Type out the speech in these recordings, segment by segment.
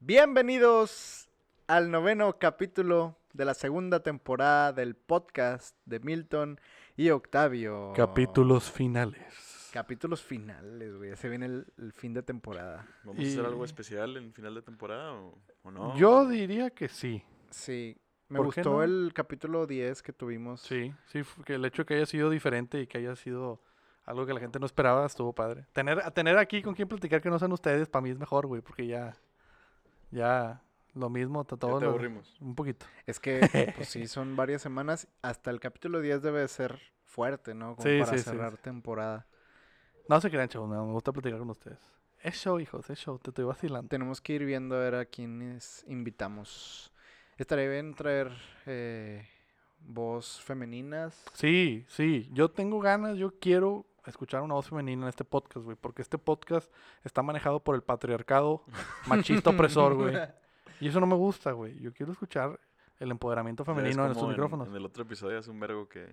Bienvenidos al noveno capítulo de la segunda temporada del podcast de Milton y Octavio. Capítulos finales. Capítulos finales, güey. Ya se viene el, el fin de temporada. ¿Vamos a hacer algo especial en final de temporada o, o no? Yo diría que sí. Sí. Me ¿Por qué gustó no? el capítulo 10 que tuvimos. Sí, sí, que el hecho de que haya sido diferente y que haya sido algo que la gente no esperaba estuvo padre. Tener, a tener aquí con quien platicar que no sean ustedes, para mí es mejor, güey, porque ya, ya lo mismo, to- Ya todo te lo- aburrimos. un poquito. Es que, pues sí, son varias semanas. Hasta el capítulo 10 debe de ser fuerte, ¿no? Como Sí, para sí, cerrar sí. temporada. No se crean, chavos, no, me gusta platicar con ustedes. Es show, hijos, es show, te estoy vacilando. Tenemos que ir viendo a ver a quiénes invitamos. Estaría bien traer eh, voz femeninas. Sí, sí, yo tengo ganas, yo quiero escuchar una voz femenina en este podcast, güey, porque este podcast está manejado por el patriarcado machista opresor, güey. Y eso no me gusta, güey. Yo quiero escuchar el empoderamiento femenino en estos micrófonos. En el otro episodio hace un vergo que,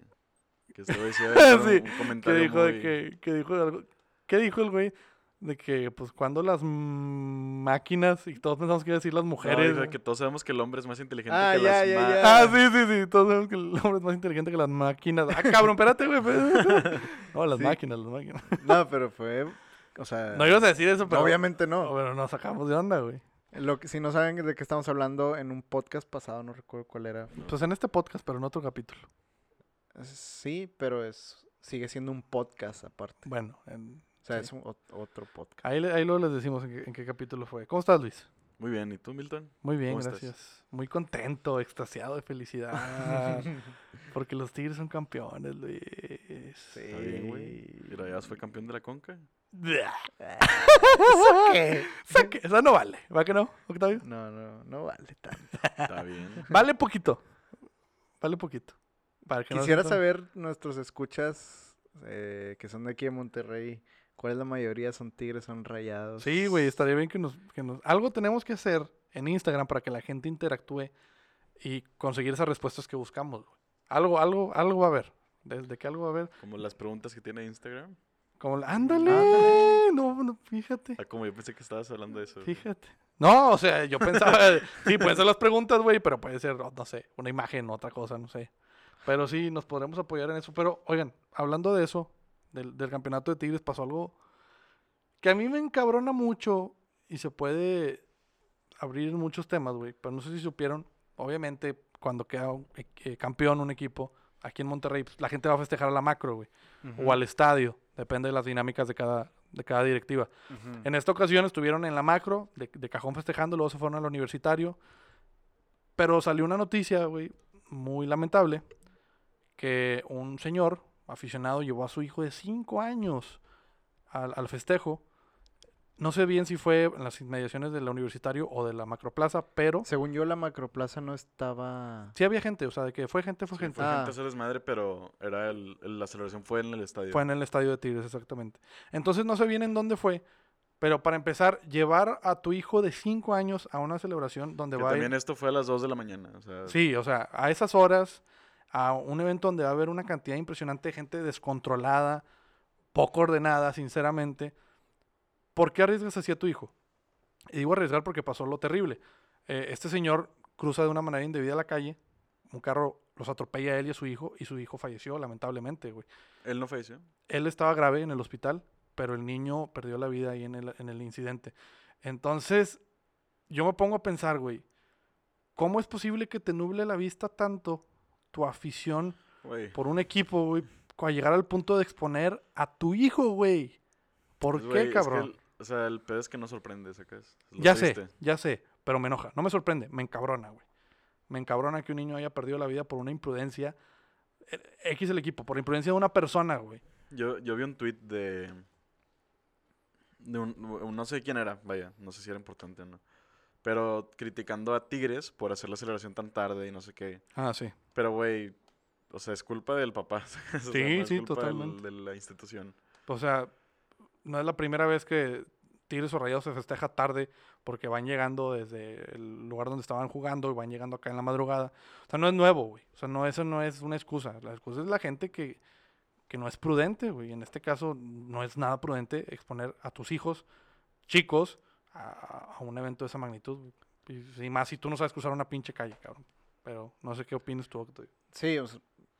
que se decía Sí, un, un ¿Qué comentario dijo de que, que dijo algo? ¿Qué dijo el güey? De que, pues, cuando las máquinas, y todos pensamos que iba a decir las No, mujeres. dice güey. que todos sabemos que el hombre es más inteligente Ah, que ya, las ya. Ah, sí, sí, sí. Todos sabemos que el hombre es más inteligente que las máquinas. Ah, cabrón, espérate, güey. No, las Sí. máquinas, las máquinas. No, pero fue. O sea. No ibas a decir eso, pero. Obviamente no. Pero nos sacamos de onda, güey. Lo que, si no saben de qué estamos hablando, en un podcast pasado, no recuerdo cuál era. Pues en este podcast, pero en otro capítulo. Sí, pero es sigue siendo un podcast aparte. Bueno, en- O sea, sí. es un ot- otro podcast. ahí, ahí luego les decimos en qué, en qué capítulo fue. ¿Cómo estás, Luis? Muy bien, ¿y tú, Milton? Muy bien, gracias. Muy contento, extasiado de felicidad. porque los Tigres son campeones, Luis. Sí. Está bien, güey. Y Rayados fue campeón de la Conca. ¿Eso qué? Saque, esa no vale. ¿Va que no, Octavio? No, no, no vale tanto. Está bien. Vale poquito. Vale poquito. Para que no Quisiera saber nuestros escuchas eh, que son de aquí de Monterrey. ¿Cuál es la mayoría? ¿Son tigres? ¿Son rayados? Sí, güey, estaría bien que nos, que nos... Algo tenemos que hacer en Instagram para que la gente interactúe y conseguir esas respuestas que buscamos, güey. Algo, algo, algo va a haber. Desde que algo va a haber. Como las preguntas que tiene Instagram. Como, la- ándale. Ándale. No, no, fíjate. Ah, como yo pensé que estabas hablando de eso. güey. Fíjate. No, o sea, yo pensaba, sí, pueden ser las preguntas, güey, pero puede ser, oh, no sé, una imagen, otra cosa, no sé. Pero sí, nos podremos apoyar en eso. Pero, oigan, hablando de eso, del, del campeonato de Tigres, pasó algo que a mí me encabrona mucho y se puede abrir muchos temas, güey. Pero no sé si supieron, obviamente, cuando queda un e- eh, campeón un equipo, aquí en Monterrey, pues, la gente va a festejar a la macro, güey, o al estadio, depende de las dinámicas de cada, de cada directiva. En esta ocasión estuvieron en la macro, de, de cajón festejando, luego se fueron al universitario. Pero salió una noticia, güey, muy lamentable, que un señor aficionado llevó a su hijo de 5 años al, al festejo. No sé bien si fue en las inmediaciones del universitario o de la macroplaza, pero Según yo, la macroplaza no estaba... sí había gente, o sea, de que fue gente, fue Sí, gente. fue Ah. gente a hacer desmadre, pero era el, el- la celebración fue en el estadio. Fue en el estadio de Tigres, exactamente. Entonces no sé bien en dónde fue, pero para empezar, llevar a tu hijo de 5 años a una celebración donde Que va a ir- también esto fue a las 2 de la mañana. O sea, Sí, o sea, a esas horas, a un evento donde va a haber una cantidad impresionante de gente descontrolada, poco ordenada, sinceramente, ¿por qué arriesgas así a tu hijo? Y digo arriesgar porque pasó lo terrible. Eh, este señor cruza de una manera indebida la calle, un carro los atropella a él y a su hijo, y su hijo falleció, lamentablemente, güey. él no falleció. Él estaba grave en el hospital, pero el niño perdió la vida ahí en el, en el incidente. Entonces, yo me pongo a pensar, güey, ¿cómo es posible que te nuble la vista tanto tu afición por un equipo, güey, a llegar al punto de exponer a tu hijo, güey? ¿Por Pues, qué, güey, es que cabrón? el- o sea, el pedo es que no sorprende, ¿sacas? Ya sé, triste. ya sé, pero me enoja, no me sorprende, me encabrona, güey. Me encabrona que un niño haya perdido la vida por una imprudencia. eh, X el equipo, por imprudencia de una persona, güey. Yo, yo vi un tweet de. de un- no sé quién era, vaya, no sé si era importante o no. Pero criticando a Tigres por hacer la celebración tan tarde y no sé qué. Ah, sí. Pero, güey, o sea, es culpa del papá. ¿sacas? O sea, Sí, no es sí, culpa del- totalmente. de la institución. O sea, no es la primera vez que Tigres o Rayados se festeja tarde porque van llegando desde el lugar donde estaban jugando y van llegando acá en la madrugada. O sea, no es nuevo, güey. O sea, no, eso no es una excusa. La excusa es la gente que, que no es prudente, güey. En este caso, no es nada prudente exponer a tus hijos chicos a, a un evento de esa magnitud. Y, y más si tú no sabes cruzar una pinche calle, cabrón. Pero no sé qué opinas tú. Octavio. Sí, o,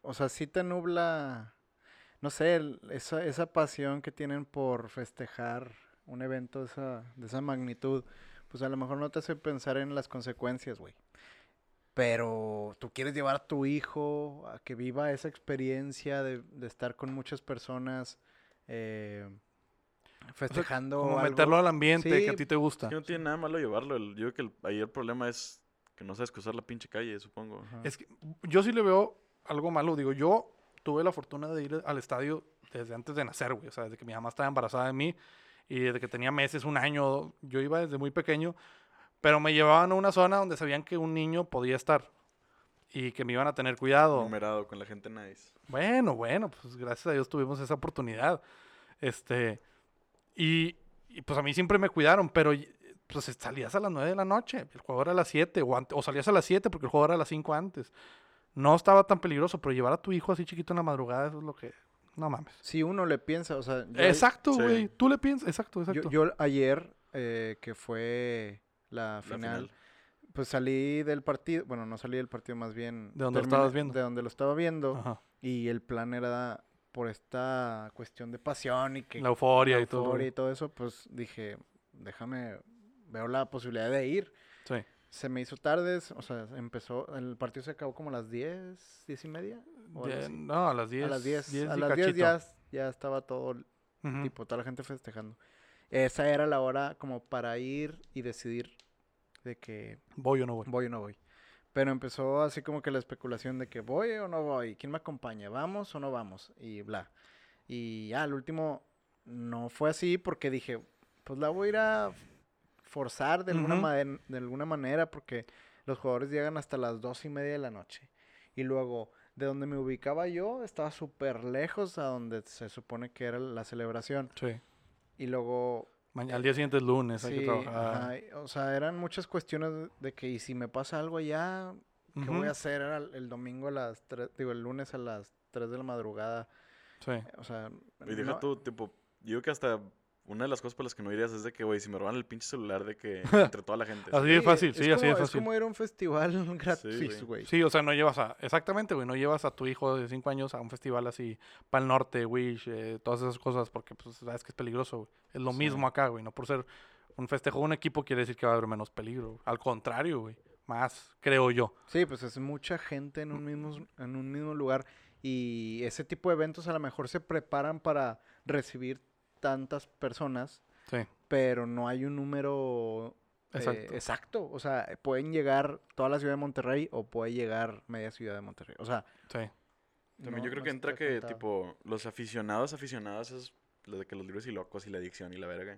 o sea, sí te nubla, no sé, el- esa, esa pasión que tienen por festejar un evento de esa, de esa magnitud, pues a lo mejor no te hace pensar en las consecuencias, güey. Pero tú quieres llevar a tu hijo a que viva esa experiencia de, de estar con muchas personas eh, festejando Como algo. meterlo al ambiente que a ti te gusta. Que no tiene nada malo llevarlo. el- yo creo que el- ahí el problema es que no sabes cruzar la pinche calle, supongo. Ajá. Es que yo sí le veo algo malo. Digo, yo tuve la fortuna de ir al estadio desde antes de nacer, güey. O sea, desde que mi mamá estaba embarazada de mí y desde que tenía meses, un año. Yo iba desde muy pequeño. Pero me llevaban a una zona donde sabían que un niño podía estar y que me iban a tener cuidado. Numerado con la gente nice. Bueno, bueno, pues gracias a Dios tuvimos esa oportunidad. Este, y, y, pues a mí siempre me cuidaron, pero pues salías a las 9 de la noche, el juego era a las 7, o, ante- o salías a las 7 porque el juego era a las 5 antes. No estaba tan peligroso, pero llevar a tu hijo así chiquito en la madrugada, eso es lo que... No mames. Si uno le piensa, o sea, yo- Exacto, Sí. güey. Tú le piensas, exacto, yo, exacto. yo ayer, eh, que fue la La final, final. Pues salí del partido, bueno, no salí del partido, más bien. ¿De dónde lo terminé- estabas viendo? De donde lo estaba viendo. Ajá. Y el plan era por esta cuestión de pasión y que. La euforia la y todo. euforia y todo eso, pues dije, déjame, veo la posibilidad de ir. Sí. Se me hizo tarde, o sea, empezó, el partido se acabó como a las 10, 10 y media. o así. no, a las 10. a las 10, 10 a las 10 cachito. ya, ya estaba todo, Ujú. tipo, toda la gente festejando. Esa era la hora como para ir y decidir de que Voy o no voy. voy o no voy. Pero empezó así como que la especulación de que voy o no voy, quién me acompaña, vamos o no vamos, y bla. Y ya, al último no fue así porque dije, pues la voy a ir a forzar de alguna, maden- de alguna manera porque los jugadores llegan hasta las dos y media de la noche. Y luego, de donde me ubicaba yo, estaba súper lejos a donde se supone que era la celebración. Sí. Y luego Mañana, al día siguiente es lunes, hay que Sí, trabajar. ajá, y- o sea, eran muchas cuestiones de- que y si me pasa algo allá, ¿qué voy a hacer? Era el, el domingo a las 3, digo, el lunes a las 3 de la madrugada, Sí. o sea, Y deja no- tú, tipo, yo que hasta una de las cosas por las que no irías es de que, güey, si me roban el pinche celular de que entre toda la gente. Así de fácil, sí, así Es fácil. como ir a un festival gratis, güey. Sí, o sea, no llevas a. Exactamente, güey. No llevas a tu hijo de 5 años a un festival así, para el norte, Wish, eh, todas esas cosas, porque pues sabes que es peligroso, güey. Es lo Sí. mismo acá, güey. No por ser un festejo de un equipo quiere decir que va a haber menos peligro. Al contrario, güey. Más, creo yo. Sí, pues es mucha gente en un mismo, en un mismo lugar y ese tipo de eventos a lo mejor se preparan para recibir tantas personas, Sí, pero no hay un número eh, exacto. exacto. O sea, pueden llegar toda la ciudad de Monterrey o puede llegar media ciudad de Monterrey. O sea, sí. También no- yo creo no que entra que, contado. tipo, los aficionados, aficionadas es lo de que los libros y locos y la adicción y la verga.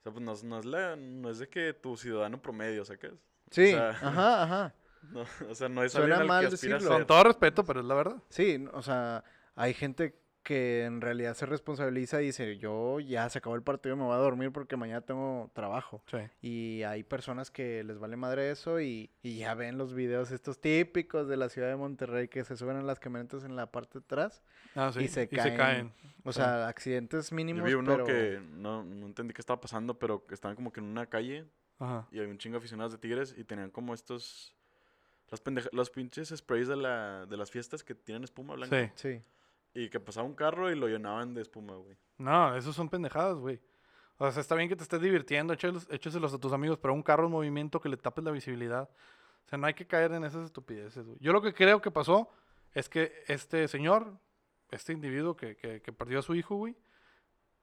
O sea, pues no, es- no es, la, no es de que tu ciudadano promedio, ¿sacas? Sí, sea, ajá, ajá. No, o sea, no es Suena alguien al mal que aspira a decirlo. Con todo respeto, pero es la verdad. Sí, o sea, hay gente que en realidad se responsabiliza y dice, yo ya se acabó el partido, me voy a dormir porque mañana tengo trabajo. Sí. Y hay personas que les vale madre eso y, y ya ven los videos estos típicos de la ciudad de Monterrey que se suben en las camionetas en la parte de atrás. Ah, sí. Y se caen. O Sí. sea, accidentes Yo mínimos, vi uno pero... que no, no entendí qué estaba pasando, pero que estaban como que en una calle Ajá. y había un chingo de aficionados de Tigres y tenían como estos... Las pendeja- los pinches sprays de, la, de las fiestas que tienen espuma blanca. Sí. Sí. Y que pasaba un carro y lo llenaban de espuma, güey. No, esos son pendejadas, güey. O sea, está bien que te estés divirtiendo, écheselos a tus amigos, pero un carro en movimiento que le tapes la visibilidad. O sea, no hay que caer en esas estupideces, güey. Yo lo que creo que pasó es que este señor, este individuo que, que, que perdió a su hijo, güey,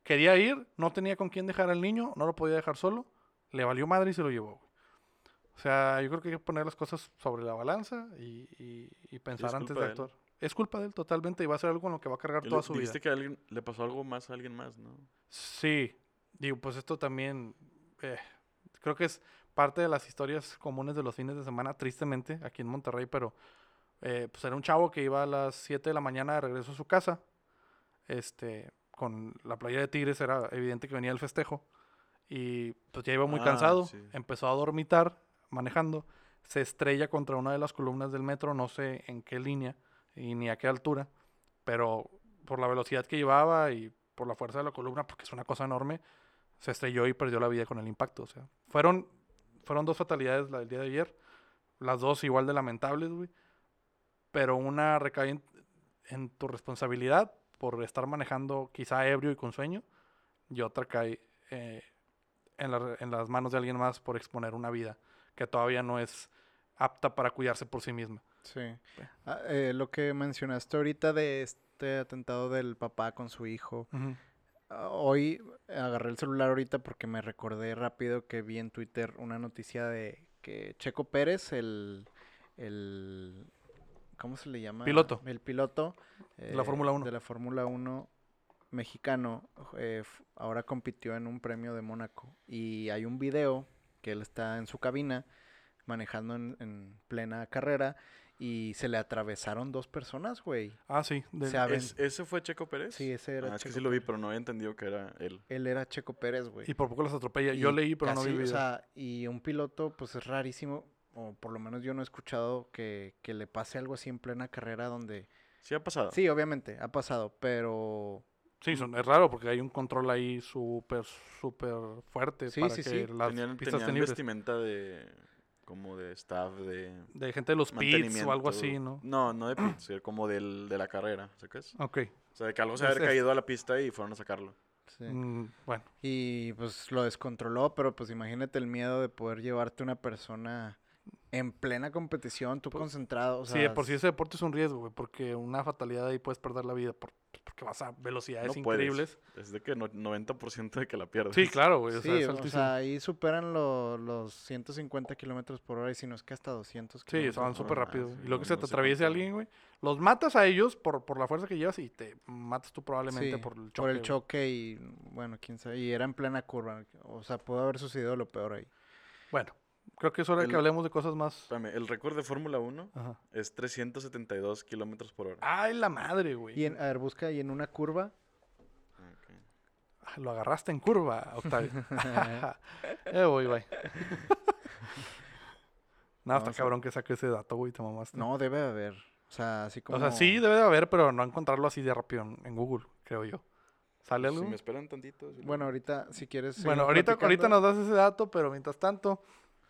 quería ir, no tenía con quién dejar al niño, no lo podía dejar solo, le valió madre y se lo llevó, güey. O sea, yo creo que hay que poner las cosas sobre la balanza y, y- y pensar es antes de él. actuar. Es culpa de él totalmente y va a ser algo en lo que va a cargar toda le- su vida. dijiste que a alguien, le pasó algo más a alguien más, ¿no? Sí, digo, pues esto también eh, creo que es parte de las historias comunes de los fines de semana, tristemente, aquí en Monterrey, pero eh, pues era un chavo que iba a las 7 de la mañana de regreso a su casa, este, con la playa de Tigres, era evidente que venía el festejo, y pues ya iba muy Ah, cansado, sí. empezó a dormitar manejando, se estrella contra una de las columnas del metro, no sé en qué línea y ni a qué altura, pero por la velocidad que llevaba y por la fuerza de la columna, porque es una cosa enorme, se estrelló y perdió la vida con el impacto. O sea, fueron, fueron dos fatalidades la del día de ayer. Las dos igual de lamentables, güey. Pero una recae en, tu responsabilidad por estar manejando quizá ebrio y con sueño. Y otra cae eh, en las manos de alguien más por exponer una vida que todavía no es apta para cuidarse por sí misma. Sí. Ah, eh, lo que mencionaste ahorita de este atentado del papá con su hijo. Ah, Hoy agarré el celular ahorita porque me recordé rápido que vi en Twitter una noticia de que Checo Pérez, el, el ¿cómo se le llama? Piloto. El piloto De la eh, Fórmula 1. De la Fórmula 1 mexicano, eh, ahora compitió en un premio de Mónaco y hay un video que él está en su cabina manejando en, en plena carrera y se le atravesaron dos personas, güey. Ah, sí. del- Se aven- ¿Es- ¿Ese fue Checo Pérez? Sí, ese era Ah, es que Checo sí lo vi, pero no había entendido que era él. Él era Checo Pérez, güey. y por poco las atropella. Yo leí, pero no vi o sea, y un piloto, pues es rarísimo, o por lo menos yo no he escuchado que, que le pase algo así en plena carrera donde... Sí ha pasado. Sí, obviamente, ha pasado, pero... Sí, son- es raro porque hay un control ahí súper, súper fuerte Sí, para sí, que sí. las tenían pistas tenían vestimenta de... como de staff, de... De gente de los pits o algo así, ¿no? No, no de pits, era como del, de la carrera, ¿sabes? Ok. O sea, de que algo se había caído a la pista y fueron a sacarlo. sí. Mm, bueno, Y pues lo descontroló, pero pues imagínate el miedo de poder llevarte una persona en plena competición, tú Pues, concentrado. O sí, de por sí ese deporte es un riesgo, güey, porque una fatalidad ahí puedes perder la vida por- porque vas a velocidades No puedes. increíbles. Es de que no- 90% de que la pierdes. Sí, claro, güey. o Sí, sea, es o sea, ahí superan lo- los 150 kilómetros por hora y si no es que hasta 200 Sí, kilómetros van súper rápido. sí, y luego que no- se te atraviese alguien, güey. Los matas a ellos por, por la fuerza que llevas y te matas tú probablemente Sí, por el choque. por el choque y bueno, quién sabe. Y era en plena curva. O sea, pudo haber sucedido lo peor ahí. Bueno, creo que es hora de que El- hablemos de cosas más. Espérame, el récord de Fórmula 1 Ajá. es 372 kilómetros por hora. Ay, la madre, güey. Y en, a ver, busca y en una curva. Ah, Lo agarraste en curva, Octavio. eh, voy, bye. no, está o sea- cabrón que saque ese dato, güey, te mamaste. No, debe haber. O sea, así como. O sea, sí debe de haber, pero no encontrarlo así de rápido en, Google, creo yo. ¿Sale algo? Si me esperan tantito. Bueno, ahorita, si quieres. Bueno, ahorita, ahorita nos das ese dato, pero mientras tanto,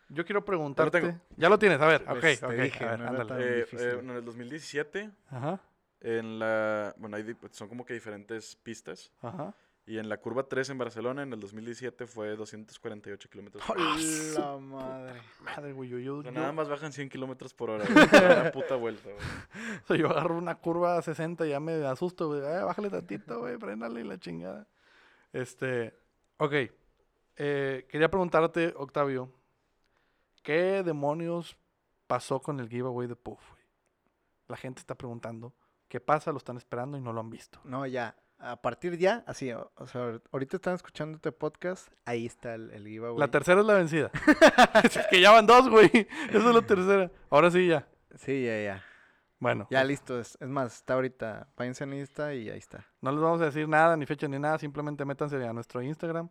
yo quiero preguntarte. tengo. Ya lo tienes, a ver, ok, Pues, te ok, dije, a ver, no era Eh, eh, en el 2017, Ajá, en la... Bueno, hay di- son como que diferentes pistas. ajá. Y en la curva 3 en Barcelona, en el 2017, fue 248 kilómetros por hora. ¡Hola madre! Madre, güey, yo, yo, O sea, yo- nada más bajan 100 kilómetros por hora. güey, la puta vuelta, güey. o sea, yo agarro una curva a 60 y ya me asusto, güey. Eh, bájale tantito, güey, préndale y la chingada. Este, ok. Eh, quería preguntarte, Octavio, ¿qué demonios pasó con el giveaway de Puff, güey? La gente está preguntando, ¿qué pasa? Lo están esperando y no lo han visto. No, ya. A partir ya, así, o, o sea, ahorita están escuchando este podcast, ahí está el, el giveaway. La tercera es la vencida. es que ya van dos, güey. Esa es la tercera. Ahora sí, ya. Sí, ya, ya. Bueno, Ya listo. Es, es más, está ahorita. Váyanse en Insta y ahí está. no les vamos a decir nada, ni fecha, ni nada. Simplemente métanse a nuestro Instagram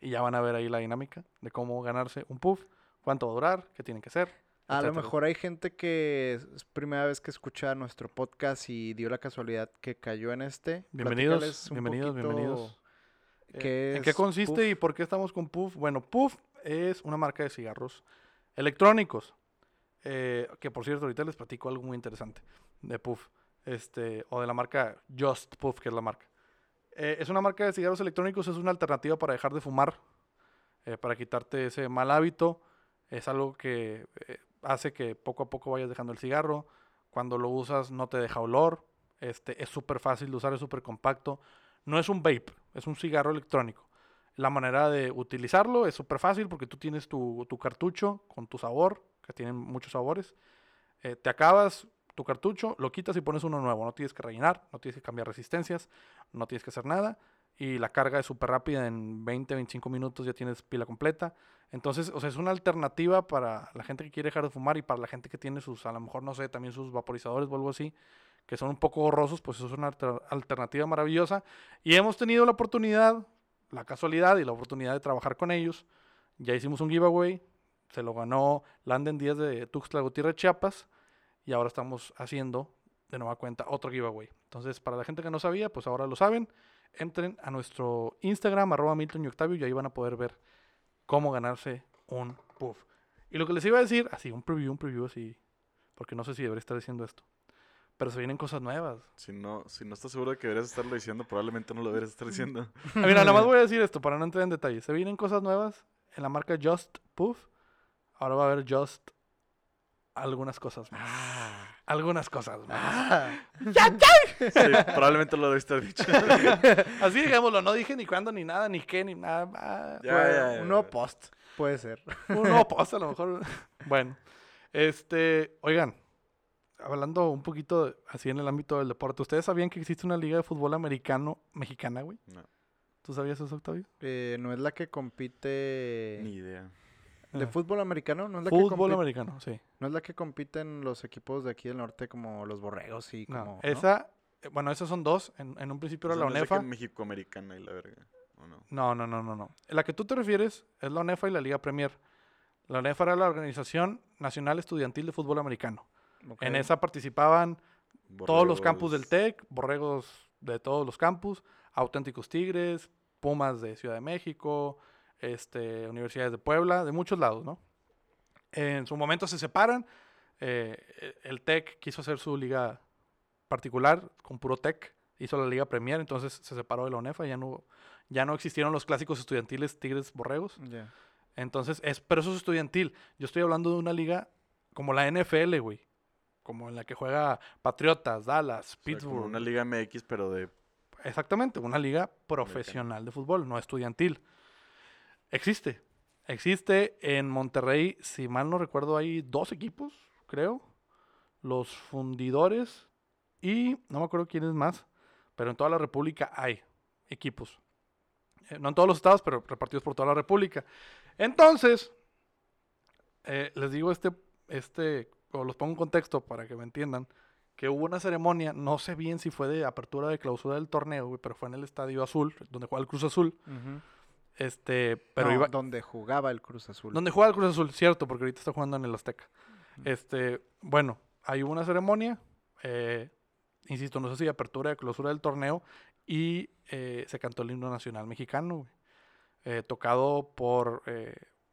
y ya van a ver ahí la dinámica de cómo ganarse un puff, cuánto va a durar, qué tiene que ser. A lo mejor hay gente que es- primera vez que escucha nuestro podcast y dio la casualidad que cayó en este. Bienvenidos, bienvenidos, bienvenidos. Eh, ¿Qué ¿En qué consiste Puff? y por qué estamos con Puff? Bueno, Puff es una marca de cigarros electrónicos. eh, que por cierto, ahorita les platico algo muy interesante de Puff. Este, o de la marca Just Puff, que es la marca. Eh, es una marca de cigarros electrónicos, es una alternativa para dejar de fumar, eh, para quitarte ese mal hábito. Es algo que eh, hace que poco a poco vayas dejando el cigarro. Cuando lo usas no te deja olor. Este, es súper fácil de usar, es súper compacto. No es un vape, es un cigarro electrónico. La manera de utilizarlo es súper fácil porque tú tienes tu, tu cartucho con tu sabor, que tienen muchos sabores. Eh, te acabas tu cartucho, lo quitas y pones uno nuevo. No tienes que rellenar, no tienes que cambiar resistencias, no tienes que hacer nada. Y la carga es súper rápida, en 20, 25 minutos ya tienes pila completa. Entonces, o sea, es una alternativa para la gente que quiere dejar de fumar y para la gente que tiene sus, a lo mejor, no sé, también sus vaporizadores o algo así, que son un poco borrosos, pues eso es una alter- alternativa maravillosa. Y hemos tenido la oportunidad, la casualidad y la oportunidad de trabajar con ellos. Ya hicimos un giveaway, se lo ganó Landen Díaz de Tuxtla Gutiérrez, Chiapas, y ahora estamos haciendo de nueva cuenta otro giveaway. Entonces, para la gente que no sabía, pues ahora lo saben. Entren a nuestro Instagram, arroba Milton y Octavio, y ahí van a poder ver cómo ganarse un puff. Y lo que les iba a decir, así, un preview, un preview así, porque no sé si debería estar diciendo esto. Pero se vienen cosas nuevas. Si no, si no estás seguro de que deberías estarlo diciendo, probablemente no lo deberías estar diciendo. Ah, Mira, nada más voy a decir esto para no entrar en detalles. Se vienen cosas nuevas en la marca Just Puff. Ahora va a haber Just algunas cosas más. Ah. Algunas cosas más. Ah. Sí, probablemente lo debiste haber dicho. Así digámoslo, no dije ni cuándo, ni nada, ni qué, ni nada. Ah, Ya, Puede- ya, ya, un nuevo post, puede ser. Un nuevo post a lo mejor. Bueno, este, oigan, hablando un poquito de- así en el ámbito del deporte, ¿ustedes sabían que existe una liga de fútbol americano mexicana, güey? No, ¿Tú sabías eso, Octavio? Eh, no es la que compite ni idea. De Ah. fútbol americano, no es la que Fútbol compite, americano, sí. no es la que compiten los equipos de aquí del norte como los borregos y No, como ¿no? esa, eh, bueno, esas son dos. En, en un principio era O sea, la no que UNEFA. Mexicoamericana y la verga. ¿o no? No, no, no, no, no. La que tú te refieres es la UNEFA y la Liga Premier. La UNEFA era la Organización Nacional Estudiantil de Fútbol Americano. En esa participaban todos los campus del. TEC, borregos de todos los campus, auténticos Tigres, Pumas de Ciudad de México, este, universidades de Puebla, de muchos lados, ¿no? En su momento se separan. eh, el TEC quiso hacer su liga particular con puro TEC, hizo la Liga Premier, entonces se separó de la UNEFA, ya no, ya no existieron los clásicos estudiantiles Tigres Borregos. Entonces, es, pero eso es estudiantil. Yo estoy hablando de una liga como la NFL, güey. Como en la que juega Patriotas, Dallas, O sea, como Pittsburgh. una liga MX, pero de. Exactamente, una liga profesional de fútbol, no estudiantil. Existe. Existe en Monterrey, si mal no recuerdo, hay dos equipos, creo. Los fundidores y no me acuerdo quién es más, pero en toda la República hay equipos. Eh, no en todos los estados, pero repartidos por toda la República. Entonces, eh, les digo este, este, o los pongo en contexto para que me entiendan, que hubo una ceremonia, no sé bien si fue de apertura de clausura del torneo, pero fue en el Estadio Azul, donde juega el Cruz Azul. Ujú. Este, pero No, iba, donde jugaba el Cruz Azul. donde juega el Cruz Azul, cierto, porque ahorita está jugando en el Azteca. Este, bueno, ahí hubo una ceremonia, eh, insisto, no sé si de apertura de clausura del torneo, y eh, se cantó el himno nacional mexicano, güey. Eh, tocado por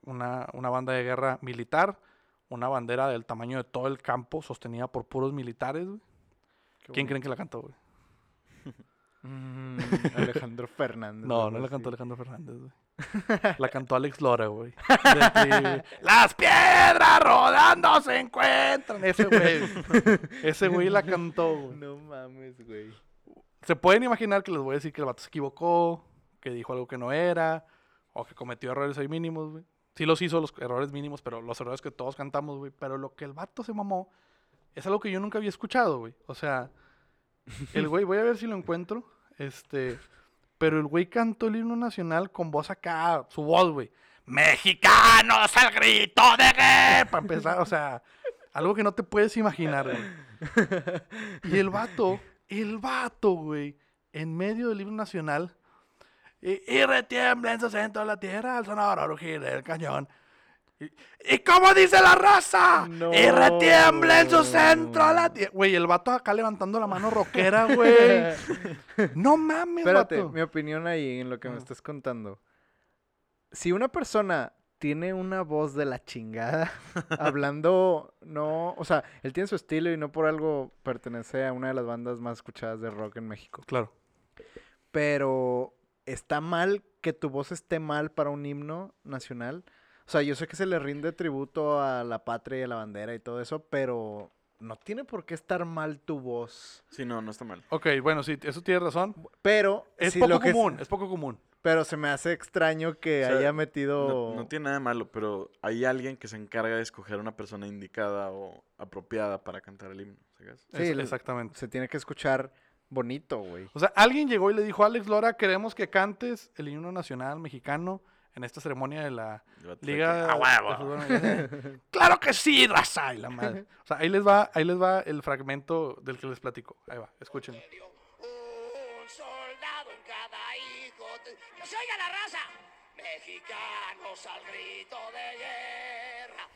una, una banda de guerra militar, una bandera del tamaño de todo el campo, sostenida por puros militares, ¿Quién creen que la cantó, güey? Mm, Alejandro Fernández. No, no la cantó Alejandro Fernández, güey. La cantó Alex Lora, güey. Las piedras rodando se encuentran. Ese güey. Ese güey la cantó, güey. No mames, güey. Se pueden imaginar que les voy a decir que el vato se equivocó, que dijo algo que no era, o que cometió errores ahí mínimos, güey. Sí los hizo los errores mínimos, pero los errores que todos cantamos, güey. Pero lo que el vato se mamó es algo que yo nunca había escuchado, güey. O sea, el güey, voy a ver si lo encuentro. Este, pero el güey cantó el himno nacional con voz acá, su voz, güey. Mexicanos al grito de guerra. Para empezar, o sea, algo que no te puedes imaginar, güey. Y el vato, el vato, güey, en medio del himno nacional. Y, y retiembla en su centro la tierra al sonoro rugir del cañón. Y, como dice la raza, y retiembla en su centro la tierra. Güey, el vato acá levantando la mano rockera, güey. No mames, Espérate, vato. mi opinión ahí en lo que me estás contando. Si una persona tiene una voz de la chingada, hablando, no, o sea, él tiene su estilo y no por algo pertenece a una de las bandas más escuchadas de rock en México. Claro. Pero está mal que tu voz esté mal para un himno nacional. O sea, yo sé que se le rinde tributo a la patria y a la bandera y todo eso, pero no tiene por qué estar mal tu voz. Sí, no, no está mal. Ok, bueno, sí, eso tiene razón. Pero Es si poco lo que es- común, es poco común. Pero se me hace extraño que O sea, haya metido. No, no tiene nada de malo, pero hay alguien que se encarga de escoger una persona indicada o apropiada para cantar el himno. ¿sacas? Sí, Es- exactamente. Se tiene que escuchar bonito, güey. O sea, alguien llegó y le dijo a Alex Lora, queremos que cantes el himno nacional mexicano en esta ceremonia de la de Liga que, de ¡A huevo! Fútbol Americano". claro que sí, raza y la madre. O sea, ahí les va, ahí les va el fragmento del que les platico. Ahí va, escuchen. Un soldado en cada hijo. de- ¡Que se oiga la raza! Mexicanos al grito de guerra.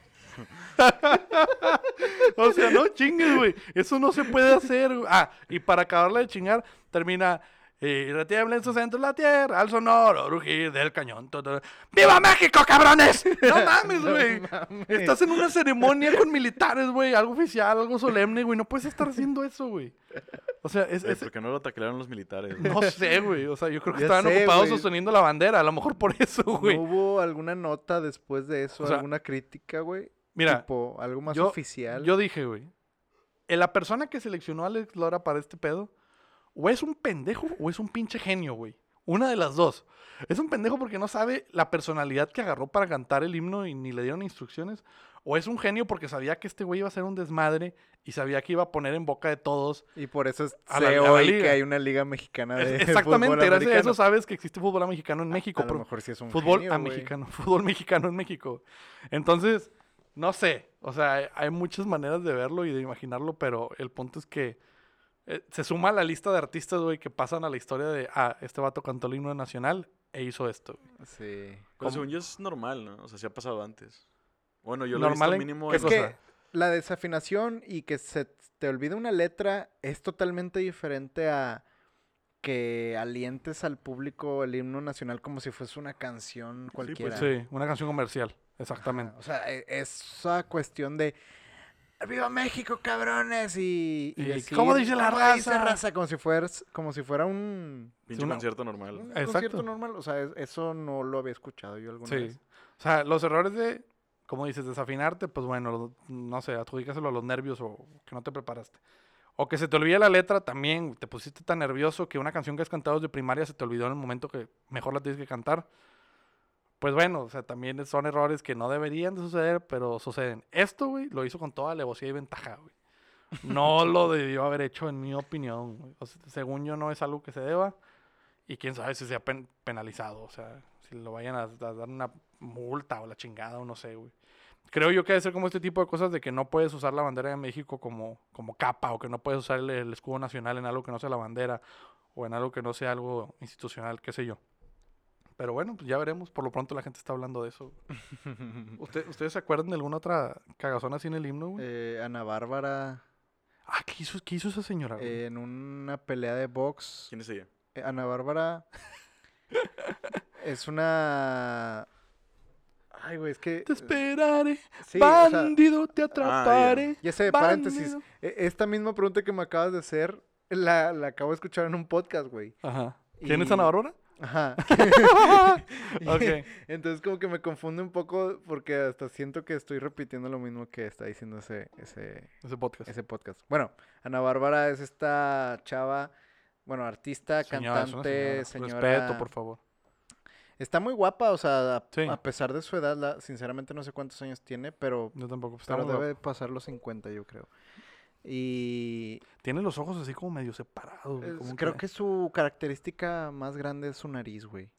O sea, no chingues, güey. Eso no se puede hacer. Ah, y para acabarla de chingar, termina. Y retiembla en su centro la tierra al sonoro rugir del cañón. todo- ¡Viva México, cabrones! No mames, güey. Estás en una ceremonia con militares, güey. Algo oficial, algo solemne, güey. No puedes estar haciendo eso, güey. O sea, es, es- ¿Por qué no lo taclearon los militares? no sé, güey. O sea, yo creo que Ya estaban sé, ocupados sosteniendo la bandera. A lo mejor por eso, güey. ¿No hubo alguna nota después de eso? O sea, ¿Alguna crítica, güey? Mira, Tipo, algo más yo- oficial. Yo dije, güey. eh, La persona que seleccionó a Alex Lora para este pedo, o es un pendejo o es un pinche genio, güey. Una de las dos. Es un pendejo porque no sabe la personalidad que agarró para cantar el himno y ni le dieron instrucciones. O es un genio porque sabía que este güey iba a ser un desmadre y sabía que iba a poner en boca de todos. Y por eso es- A la- sé a la hoy liga. que hay una liga mexicana de Es- Exactamente, fútbol gracias a eso sabes que existe fútbol mexicano en México. A lo mejor sí es un fútbol genio, a mexicano, fútbol mexicano en México. Entonces, no sé, o sea, hay muchas maneras de verlo y de imaginarlo, pero el punto es que eh, se suma a la lista de artistas, güey, que pasan a la historia de, ah, este vato cantó el himno nacional e hizo esto. güey. Sí. Pero ¿Cómo? según yo es normal, ¿no? O sea, sí ha pasado antes. Bueno, yo lo Normal he visto mínimo ¿qué Es en- cosa? que la desafinación y que se te olvide una letra es totalmente diferente a que alientes al público el himno nacional como si fuese una canción cualquiera. Sí, una canción comercial, Ajá, exactamente. O sea, e- esa cuestión de ¡Viva México, cabrones! Y, Y, decir, ¿cómo dice la "¿Cómo dice raza?" Como si, fueras, como si fuera un, pinche una- concierto normal. un Exacto. concierto normal. O sea, es- eso no lo había escuchado yo alguna Sí. vez. O sea, los errores de, como dices, desafinarte, pues bueno, no sé, adjudícaselo a los nervios o que no te preparaste. O que se te olvide la letra también, te pusiste tan nervioso que una canción que has cantado desde primaria se te olvidó en el momento que mejor la tienes que cantar. Pues bueno, o sea, también son errores que no deberían de suceder, pero suceden. Esto, güey, lo hizo con toda alevosía y ventaja, güey. No lo debió haber hecho, en mi opinión. güey. O sea, según yo, no es algo que se deba. Y quién sabe si sea pen- penalizado. O sea, si lo vayan a, a dar una multa o la chingada o no sé, güey. Creo yo que debe ser como este tipo de cosas de que no puedes usar la bandera de México como, como capa o que no puedes usar el, el escudo nacional en algo que no sea la bandera o en algo que no sea algo institucional, qué sé yo. Pero bueno, pues ya veremos. Por lo pronto la gente está hablando de eso. ¿Usted- ¿Ustedes se acuerdan de alguna otra cagazón así en el himno, güey? Eh, Ana Bárbara ah, ¿qué hizo, qué hizo esa señora? güey? en una pelea de box. ¿Quién es ella? Eh, Ana Bárbara es una... Ay, güey, es que... te esperaré, Sí, o sea, bandido, te atraparé. ya sé, paréntesis. bandido. e- Esta misma pregunta que me acabas de hacer, la, la acabo de escuchar en un podcast, güey. Ajá. ¿Quién es Y- Ana Bárbara? Ajá. ok. Entonces como que me confunde un poco porque hasta siento que estoy repitiendo lo mismo que está diciendo ese, ese, Ese podcast. ese podcast. Bueno, Ana Bárbara es esta chava, bueno, artista, Señora, cantante, señora. señora. Respeto, por favor. Está muy guapa, o sea, a, Sí. a pesar de su edad, la- sinceramente no sé cuántos años tiene, pero, Yo tampoco. Está pero debe guapa. pasar los 50, yo creo. Y Tiene los ojos así como medio separados. güey, como creo que su característica más grande es su nariz, güey.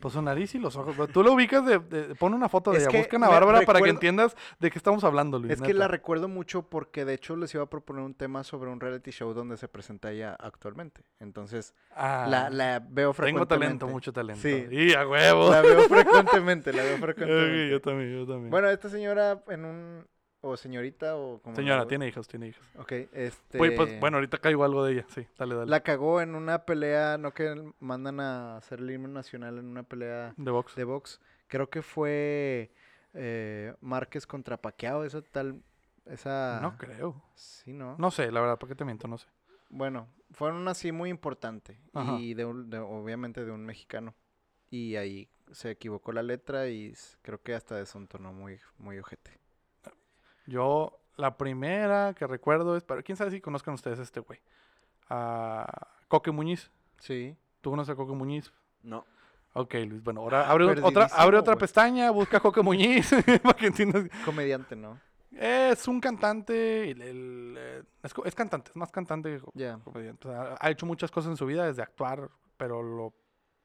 Pues su nariz y los ojos. Tú lo ubicas de... de- pon una foto de Es ella. Buscan a Bárbara para que entiendas de qué estamos hablando, Luis. Es que la recuerdo mucho porque de hecho les iba a proponer un tema sobre un reality show donde se presenta ella actualmente. Entonces, Ah, la, la veo Tengo frecuentemente. talento, mucho talento. Sí. Y a huevo. La veo frecuentemente, la veo frecuentemente. yo también, yo también. Bueno, esta señora en un... O señorita o como... Señora, tiene hijos, tiene hijos. Ok, este... Pues, pues, bueno, ahorita caigo algo de ella. Sí, dale, dale. La cagó en una pelea, no que mandan a hacer el himno nacional en una pelea De box. de box. Creo que fue eh, Márquez contra Paquiao, esa tal... Esa... No creo. Sí, ¿no? No sé, la verdad, ¿por qué te miento? No sé. Bueno, fueron una así muy importante. Ajá. Y de, un- de- obviamente de un mexicano. Y ahí se equivocó la letra y creo que hasta desentonó muy, muy ojete. Yo, la primera que recuerdo es, pero quién sabe si conozcan ustedes a este güey. A Coque Muñiz. Sí. ¿Tú conoces a Coque Muñiz? No. Ok, Luis. Bueno, ahora Ah, abre, otra, abre otra pestaña, busca a Coque Muñiz para que entiendas. Comediante, ¿no? Es un cantante, el- el, eh, es, cantante, es más cantante que comediante. O sea, ha hecho muchas cosas en su vida, desde actuar, pero lo,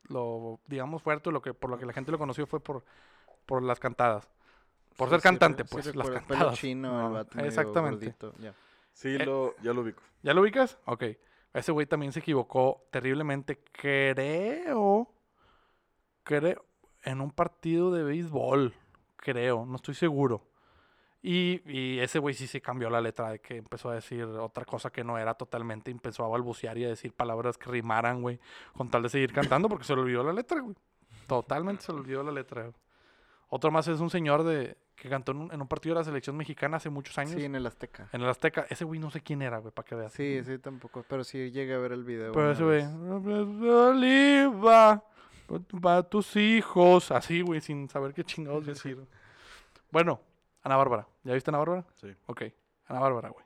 lo digamos fuerte, lo que por lo que la gente lo conoció fue por, por las cantadas. Por Sí, ser sí, cantante, sí pues, las recuerdo, pelo cantadas. chino, No, el vato exactamente. Sí, Eh, lo, ya lo ubico. ¿Ya lo ubicas? Ok. Ese güey también se equivocó terriblemente, creo, creo, en un partido de béisbol, creo, no estoy seguro. Y, y ese güey sí se cambió la letra de que empezó a decir otra cosa que no era totalmente. y Empezó a balbucear y a decir palabras que rimaran, güey. Con tal de seguir cantando porque se le olvidó la letra, güey. Totalmente se le olvidó la letra. güey. Otro más es un señor de que cantó en un, en un partido de la selección mexicana hace muchos años. Sí, en el Azteca. En el Azteca. Ese güey no sé quién era, güey, para que veas. Sí, sí, tampoco. Pero sí llegué a ver el video. Pero ese güey. Oliva. Para tus hijos. Así, güey, sin saber qué chingados decir. Bueno, Ana Bárbara. ¿Ya viste a Ana Bárbara? Sí. Ok. Ana Bárbara, güey.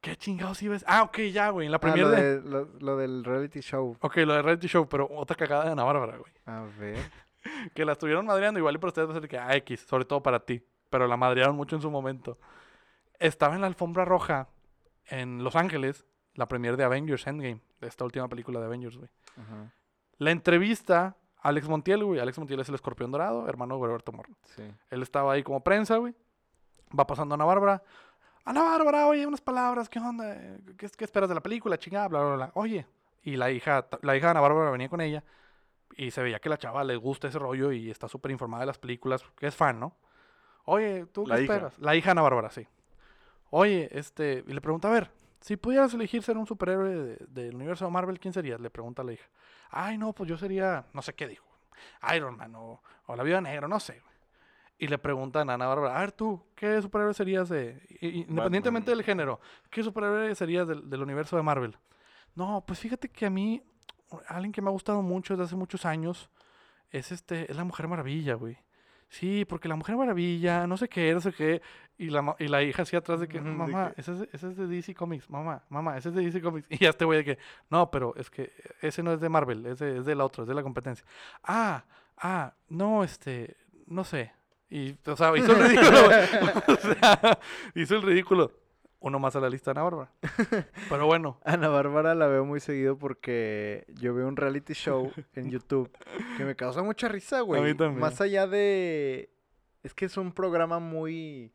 ¿Qué chingados ibas? Ah, ok, ya, güey. En la Ah, premier lo, de... de- lo, lo del reality show. Ok, lo de reality show, pero otra cagada de Ana Bárbara, güey. A ver. Que la estuvieron madreando igual y para ustedes va a ser que, ah, X, sobre todo para ti. Pero la madrearon mucho en su momento. Estaba en la alfombra roja en Los Ángeles, la premier de Avengers Endgame, de esta última película de Avengers, güey. Ajá. La entrevista a Alex Montiel, güey. Alex Montiel es el escorpión dorado, hermano de Roberto Morro. Sí. Él estaba ahí como prensa, güey. Va pasando Ana Bárbara. Ana Bárbara, oye, unas palabras, ¿qué onda? ¿Qué, qué esperas de la película? Chingada, bla, bla, bla. Oye. Y la hija, la hija de Ana Bárbara venía con ella. Y se veía que la chava le gusta ese rollo y está súper informada de las películas, que es fan, ¿no? Oye, ¿tú La qué hija. esperas? La hija Ana Bárbara, sí. Oye, este, y le pregunta, a ver, si pudieras elegir ser un superhéroe de- del universo de Marvel, ¿quién serías? Le pregunta a la hija. Ay, no, pues yo sería, no sé qué dijo. Iron Man o, o la Viuda Negra, no sé. Y le preguntan a Ana Bárbara, a ver tú, ¿qué superhéroe serías de, independientemente Batman. del género, qué superhéroe serías del, del universo de Marvel? No, pues fíjate que a mí, alguien que me ha gustado mucho desde hace muchos años, es este, es la Mujer Maravilla, güey. Sí, porque la Mujer Maravilla, no sé qué, no sé qué. Y la, y la hija así atrás de que, de mamá, que- ese es, de- ese es de DC Comics, mamá, mamá, ese es de DC Comics. Y ya este güey de que, no, pero es que ese no es de Marvel, es de, es de la otra, es de la competencia. Ah, ah, no, este, no sé. Y, o sea, hizo el ridículo, güey. O sea, hizo el ridículo. Uno más a la lista de Ana Bárbara. Pero bueno, Ana Bárbara la veo muy seguido porque yo veo un reality show en YouTube que me causa mucha risa, güey. también. Más allá de... Es que es un programa muy...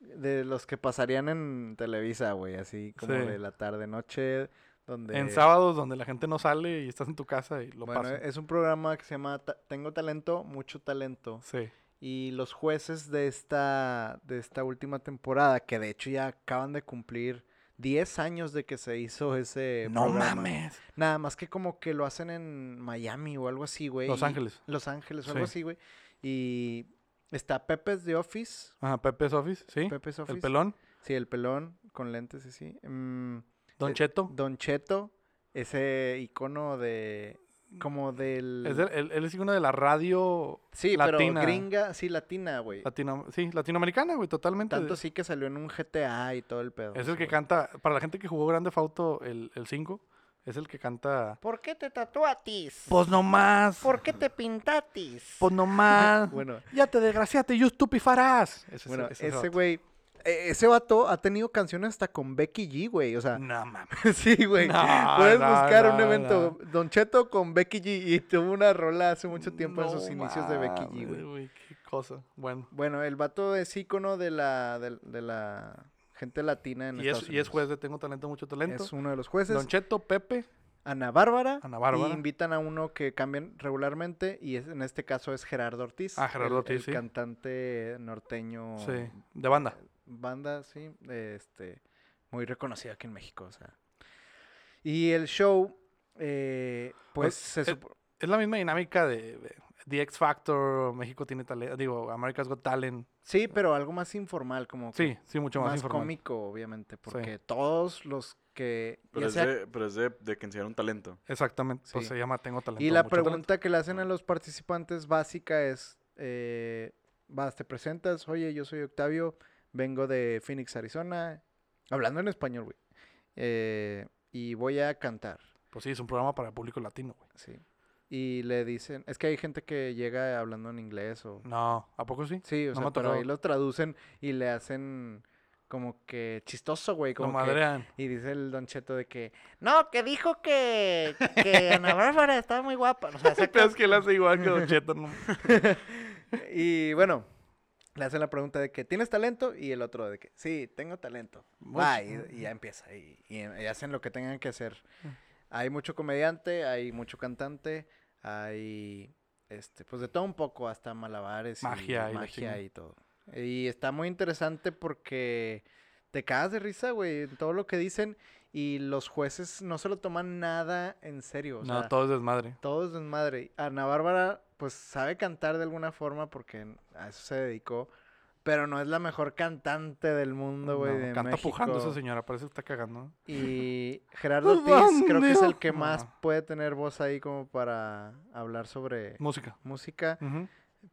De los que pasarían en Televisa, güey. Así como Sí. de la tarde-noche, donde... en sábados donde la gente no sale y estás en tu casa y lo Bueno, es un programa que se llama Tengo Talento, Mucho Talento. Sí. Y los jueces de esta, de esta última temporada, que de hecho ya acaban de cumplir 10 años de que se hizo ese No programa. mames. Nada más que como que lo hacen en Miami o algo así, güey. Los Ángeles. Los Ángeles o algo Sí. así, güey. Y está Pepe's The Office. Ajá, Pepe's Office, sí. Pepe's Office. El pelón. Sí, el pelón con lentes y sí. Mm, Don eh, Cheto. Don Cheto, ese icono de... Como del... Es del- él, él es uno de la radio sí, latina. pero gringa, sí, latina, güey. latino, sí, latinoamericana, güey, totalmente. Tanto sí que salió en un GTA y todo el pedo. es ese el que güey. canta, para la gente que jugó Grande Fauto el 5, es el que canta. ¿Por qué te tatuatis? Pues no más. ¿Por qué te pintatis? Pues no más. Bueno, ya te desgraciaste, you stupifarás. Ese, es bueno, el- ese es ese otro. güey... e- Ese vato ha tenido canciones hasta con Becky G, güey. O sea, No mames. sí, güey. No, Puedes no, buscar un evento. Don Cheto con Becky G. Y tuvo una rola hace mucho tiempo en sus inicios de Becky G, güey. Qué cosa. Bueno. Bueno, el vato es ícono de la, de, de la gente latina en Y Estados es, y es Unidos. juez de Tengo Talento, Mucho Talento. Es uno de los jueces. Don Cheto, Pepe. Ana Bárbara. Ana Bárbara. Y invitan a uno que cambian regularmente. Y es, en este caso es Gerardo Ortiz. Ah, Gerardo el- Ortiz, el sí. cantante norteño. Sí, de banda. Banda, sí, este, muy reconocida aquí en México, o sea. Y el show, eh, pues, se eh, supo- Es la misma dinámica de, de The X Factor, México tiene talento, digo, America's Got Talent. sí, pero algo más informal, como Sí, sí, mucho más, más informal. cómico, obviamente, porque todos los que, Pero es, sea- de, pero es de, de que enseñaron talento. Exactamente, pues se llama Tengo Talento. y la Mucho Talento. pregunta que le hacen a los participantes básica es, eh, vas, te presentas, oye, yo soy Octavio, vengo de Phoenix, Arizona, hablando en español, güey, eh, y voy a cantar. Pues sí, es un programa para el público latino, güey. Sí. Y le dicen, es que hay gente que llega hablando en inglés o... No, ¿a poco sí? Sí, o no sea, pero ahí lo traducen y le hacen como que chistoso, güey. Como madrean. y dice el Don Cheto de que, No, que dijo que, que Ana Bárbara estaba muy guapa. O sea, El peor es que él hace igual que Don Cheto. ¿no? y bueno, le hacen la pregunta de que, ¿tienes talento? Y el otro de que, sí, tengo talento. Va, y, y ya empieza. Y, y- y hacen lo que tengan que hacer. Hay mucho comediante, hay mucho cantante, hay, este, pues de todo un poco, hasta malabares Magia y magia y todo. Y está muy interesante porque te cagas de risa, güey, en todo lo que dicen y los jueces no se lo toman nada en serio. O no, sea, todo es desmadre. todo es desmadre. Ana Bárbara, pues sabe cantar de alguna forma porque a eso se dedicó. Pero no es la mejor cantante del mundo, güey. No, de canta pujando esa México. señora, parece que está cagando. Y Gerardo Ortiz creo que es el que No. más puede tener voz ahí como para hablar sobre Música. música.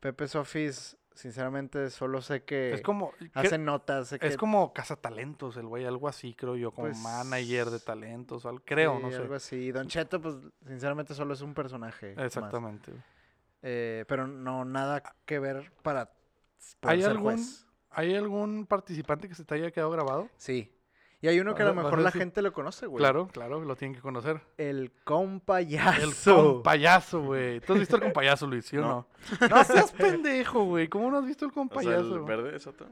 Pepe Sofis, sinceramente, solo sé que Es como. hace notas. sé Es como cazatalentos el güey, algo así, creo yo, como Pues, manager de talentos, al- creo, sí, no sé. Algo así. Don Cheto, pues, sinceramente, solo es un personaje. más. Exactamente. güey. Eh, pero no, nada que ver para poder ¿Hay ser algún- juez. ¿Hay algún participante que se te haya quedado grabado? Sí. Y hay uno que a lo a- mejor a la gente lo conoce, güey. Claro, claro, lo tienen que conocer. El compayazo. El compayazo, güey. ¿Tú has visto el compayazo, Luis, sí o no? No seas pendejo, güey. ¿Cómo no has visto el O sea, compayazo? el verde, exacto.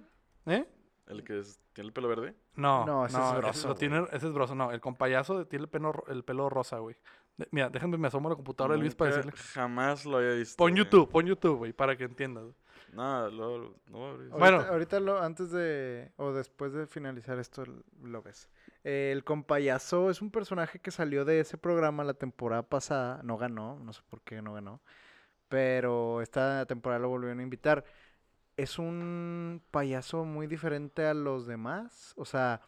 ¿Eh? El que es- tiene el pelo verde. No, No, no, ese es ese broso, lo güey. tiene, ese es broso, no. El compayazo tiene el pelo, el pelo rosa, güey. De- Mira, déjame, me asomo a la computadora de Luis para decirle. Jamás lo había visto. Pon güey. YouTube, pon YouTube, güey, para que entiendas. No, lo, no voy a abrir. Ahorita, Bueno. ahorita lo, antes de, o después de finalizar esto, lo ves. Eh, el compayazo es un personaje que salió de ese programa la temporada pasada. No ganó, no sé por qué no ganó. Pero esta temporada lo volvieron a invitar. Es un payaso muy diferente a los demás. O sea,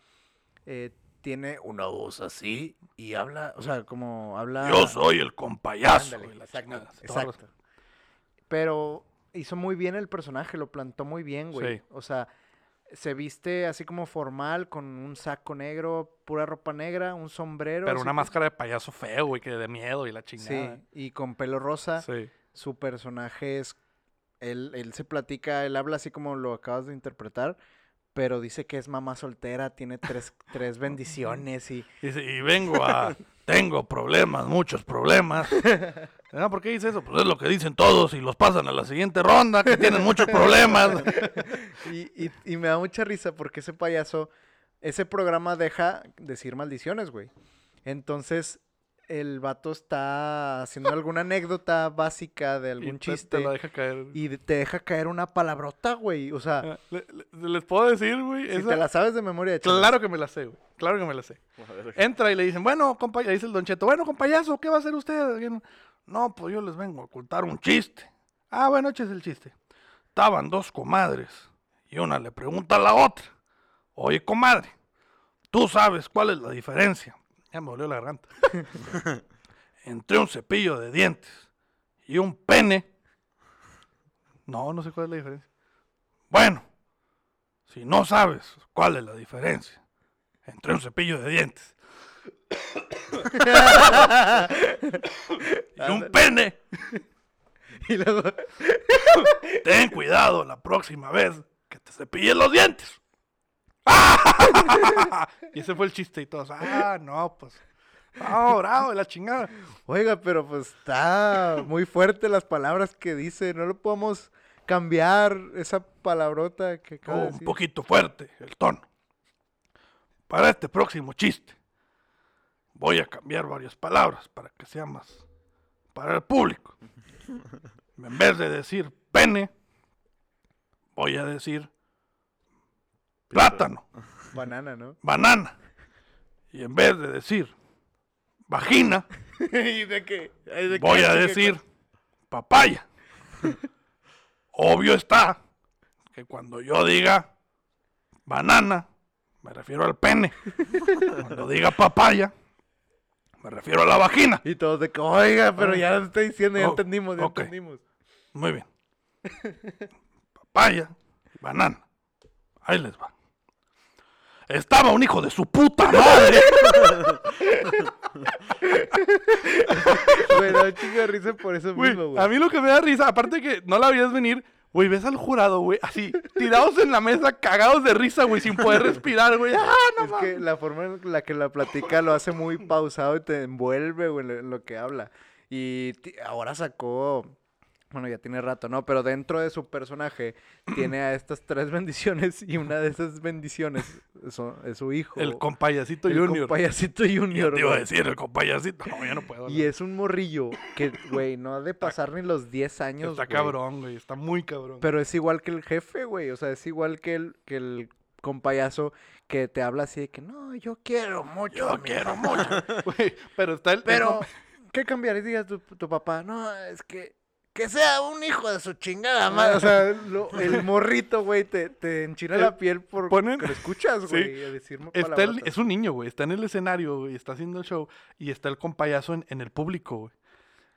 eh, tiene una voz así y habla, o sea, como habla... Yo soy el compayazo. Ándale, exacto, exacto. Pero hizo muy bien el personaje, lo plantó muy bien, güey. Sí. O sea, se viste así como formal, con un saco negro, pura ropa negra, un sombrero. Pero una que- máscara de payaso feo, güey, que de miedo y la Sí, chingada. y con pelo rosa. Sí. Su personaje es. Él, él se platica, él habla así como lo acabas de interpretar, pero dice que es mamá soltera, tiene tres, tres bendiciones y. Dice, y vengo a... Tengo problemas, muchos problemas. Ah, ¿Por qué dice eso? Pues es lo que dicen todos y los pasan a la siguiente ronda, que tienen muchos problemas. y, y- y me da mucha risa porque ese payaso, ese programa deja decir maldiciones, güey. Entonces, el vato está haciendo alguna anécdota básica de Y algún te- chiste Te la deja caer. y de- te deja caer una palabrota, güey. O sea, Ah, le- le- ¿Les puedo decir, güey? si Esa- te la sabes de memoria, échalas. Claro que me la sé, güey. Claro que me la sé. Entra y le dicen, bueno, compa, dice el Don Cheto, bueno, compayazo, ¿qué va a hacer usted? Y No, pues yo les vengo a ocultar un chiste. Ah, bueno, eches el chiste. Estaban dos comadres y una le pregunta a la otra, oye, comadre, ¿tú sabes cuál es la diferencia? Ya me dolió la garganta. Entre un cepillo de dientes y un pene. No, no sé cuál es la diferencia. Bueno, si no sabes cuál es la diferencia entre un cepillo de dientes y un pene, Y luego, ten cuidado la próxima vez que te cepilles los dientes. y ese fue el chiste y todos, ah, no, pues, no, bravo, la chingada. oiga, pero pues está muy fuerte las palabras que dice. No lo podemos cambiar esa palabrota que acaba de un poquito fuerte el tono. Para este próximo chiste, voy a cambiar varias palabras para que sea más para el público. En vez de decir pene, voy a decir plátano, Banana, ¿no? banana. Y en vez de decir vagina, ¿Y de qué? Ay, ¿de qué? voy a ¿De qué decir papaya. Obvio está que cuando yo diga banana, me refiero al pene. Cuando diga papaya, me refiero a la vagina. Y todos de que, oiga, pero ya lo estoy diciendo, ya Oh, entendimos, ya ok. entendimos. Muy bien. Papaya, banana. Ahí les va. Estaba un hijo de su puta madre. Güey, da un chingo de risa por eso Güey, mismo, güey. a mí lo que me da risa, aparte que no la veías venir, güey, ves al jurado, güey, así, tirados en la mesa, cagados de risa, güey, sin poder respirar, güey. ¡Ah, no Es que la forma en la que la platica lo hace muy pausado y te envuelve, güey, en lo que habla. Y ahora sacó, bueno, ya tiene rato, ¿no? Pero dentro de su personaje tiene a estas tres bendiciones y una de esas bendiciones es su hijo. El compayacito el junior. compayacito Ya junior. te iba a decir, el compayacito. No, ya no puedo. Y es un morrillo que, güey, no ha de pasar ni los 10 años. Está cabrón, güey. Está muy cabrón. Pero es igual que el jefe, güey. O sea, es igual que el, que el compayazo que te habla así de que no, yo quiero mucho. Yo quiero hija". mucho. Güey, pero está el. el Pero, ¿qué cambiaría tu, tu papá? No, es que. Que sea un hijo de su chingada madre. O sea, lo- el morrito, güey, te, te enchina El- la piel por ponen- que lo escuchas, Sí. güey. a Está el- es un niño, güey. Está en el escenario, güey. Está haciendo el show. Y está el compayazo en, en el público, güey.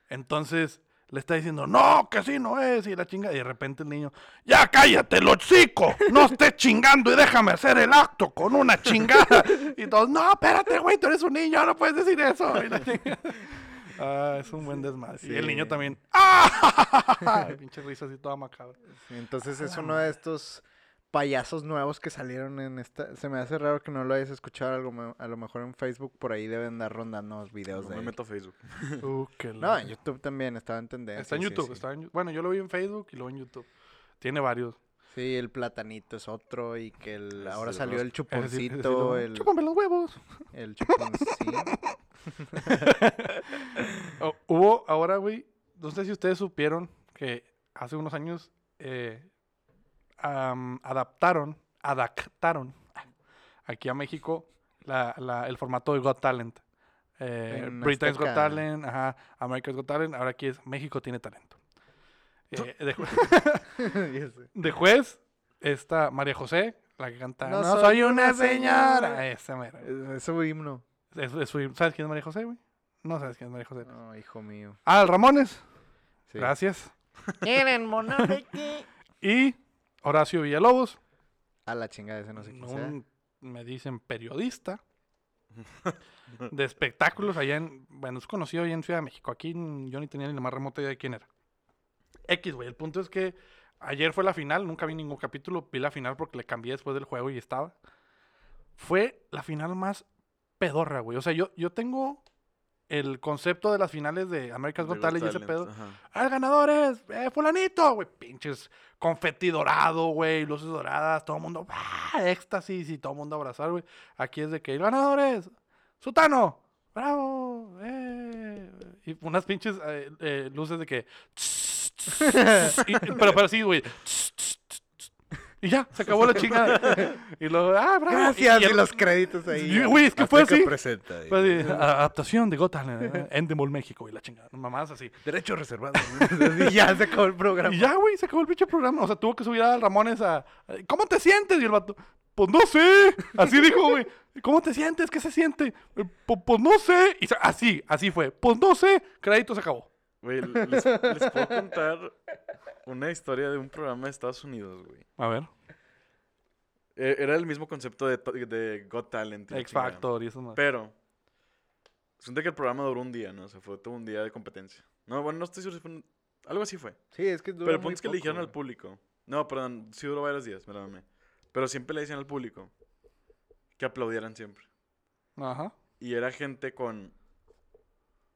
Entonces le está diciendo, no, que así no es. Y la chinga. Y de repente el niño, ya cállate, el hocico. No estés chingando y déjame hacer el acto con una chingada. Y todos, no, espérate, güey, tú eres un niño, no puedes decir eso. Y la chinga. Ah, es un buen desmadre. Y el niño también, ¡ah! Pinche risa así toda macabra. Sí, entonces es uno de estos payasos nuevos que salieron en esta. Se me hace raro que no lo hayas escuchado. Algo, me- a lo mejor en Facebook por ahí deben dar rondando los videos No de me él. meto a Facebook. Uh, qué No, en YouTube también estaba en tendencia. Está en sí, YouTube. sí. Está en, bueno, yo lo vi en Facebook y luego en YouTube. Tiene varios. Sí, el platanito es otro y que el, ahora salió el chuponcito, el, Chúpame los huevos. el chuponcito. Oh, hubo ahora, güey, no sé si ustedes supieron que hace unos años eh, adaptaron, adaptaron aquí a México la- la- el formato de Got Talent. Eh, Britain's Got. Talent, ajá, America's Got Talent, ahora aquí es México tiene talento. Eh, de, juez está María José, la que canta No No, soy una señora". Esa mera. Es, es su himno. Es- es su- ¿Sabes quién es María José, güey? No sabes quién es María José. No, hijo mío. Ah, el Ramones. Sí. Gracias. ¿Quieren mono de qué? Y Horacio Villalobos, A la chingada ese no sé quién sea. un, me dicen periodista de espectáculos allá en, bueno, es conocido allá en Ciudad de México. Aquí yo ni tenía ni la más remota idea de quién era. X, güey. El punto es que ayer fue la final, nunca vi ningún capítulo, vi la final porque le cambié después del juego y estaba. Fue la final más pedorra, güey. O sea, yo, yo tengo el concepto de las finales de America's Got Talent y ese pedo. ¡Ah, el ganador es eh, fulanito! Güey, pinches confeti dorado, güey, luces doradas, todo el mundo, ¡ah! éxtasis y todo el mundo abrazar, güey. Aquí es de que el ganador es Sutano, bravo, eh. Y unas pinches eh, eh, luces de que... y- pero, pero sí, güey. Y ya, se acabó la chingada. Y luego, ah, bravo. Gracias, y, los créditos ahí. Güey, es que fue así. presenta. Fue así, adaptación de Gotham, eh, Endemol, México, y la chingada. Mamás así. Derecho reservado. y ya se acabó el programa. Y ya, güey, se acabó el pinche programa. O sea, tuvo que subir a Ramones a. ¿Cómo te sientes? Y el vato. Pues no sé. Así dijo, güey. ¿Cómo te sientes? ¿Qué se siente? "Eh, pu- Pues no sé. Y así, así fue. Pues no sé. Crédito se acabó. Güey, les, les puedo contar una historia de un programa de Estados Unidos, güey. A ver. Eh, Era el mismo concepto de, de Got Talent. y la X. Factor y eso más. Pero, resulta que el programa duró un día, ¿no? O sea, fue todo un día de competencia. No, bueno, no estoy seguro si fue un- Algo así fue. Sí, es que dura Pero el punto es que le poco, dijeron al público. No, perdón, sí duró varios días, me la mamé. Pero siempre le decían al público que aplaudieran siempre. Ajá. Y era gente con.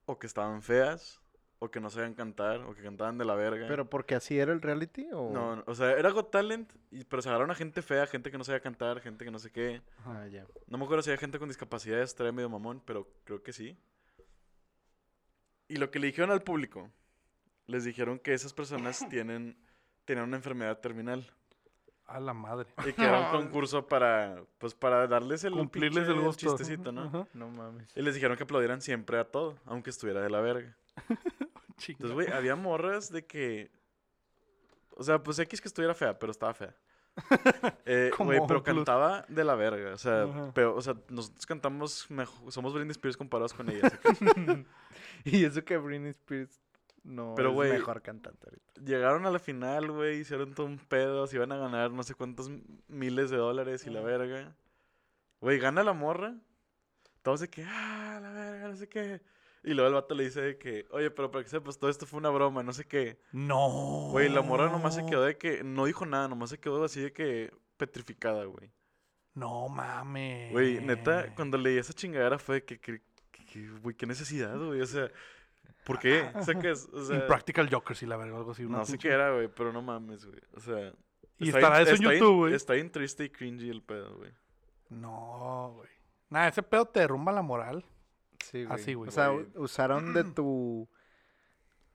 O que estaban feas, o que no sabían cantar, o que cantaban de la verga. ¿Pero porque así era el reality? O... No, no, o sea, era Got Talent, y, pero se agarraron a gente fea, gente que no sabía cantar, gente que no sé qué. Ah, ya. No me acuerdo si había gente con discapacidad, estaría medio mamón, pero creo que sí. Y lo que le dijeron al público, les dijeron que esas personas tienen, tenían una enfermedad terminal. A la madre. Y que era un concurso para, pues, para darles el Cumplirles el gusto. chistecito, ¿no? Ajá. No mames. Y les dijeron que aplaudieran siempre a todo, aunque estuviera de la verga. Entonces, güey, había morras de que... O sea, pues X que estuviera fea, pero estaba fea. Eh, güey, pero cantaba de la verga. O sea, pero, o sea nosotros cantamos mejor, somos Britney Spears comparados con ellas. y eso que Britney Spears no Pero, es güey, mejor cantante ahorita. Llegaron a la final, güey, hicieron todo un pedo, se iban a ganar no sé cuántos miles de dólares y la verga. Güey, gana la morra. Todos de que, ah, la verga, no sé qué. Y luego el vato le dice de que, oye, pero para que sepas, todo esto fue una broma, no sé qué. No. Güey, la morra nomás se quedó de que, no dijo nada, nomás se quedó así de que petrificada, güey. No mames. Güey, neta, cuando leí esa chingadera fue de que, que, que, güey, qué necesidad, güey, o sea, ¿por qué? O sea, que es, o sea, Impractical Jokers y la verga, algo así. no sé qué era, güey, pero no mames, güey, o sea. Y está estará eso en YouTube, güey. Está bien triste y cringy el pedo, güey. No, güey. Nada, ese pedo te derrumba la moral. Sí, güey. Así, güey. O sea, Güey. usaron de tu.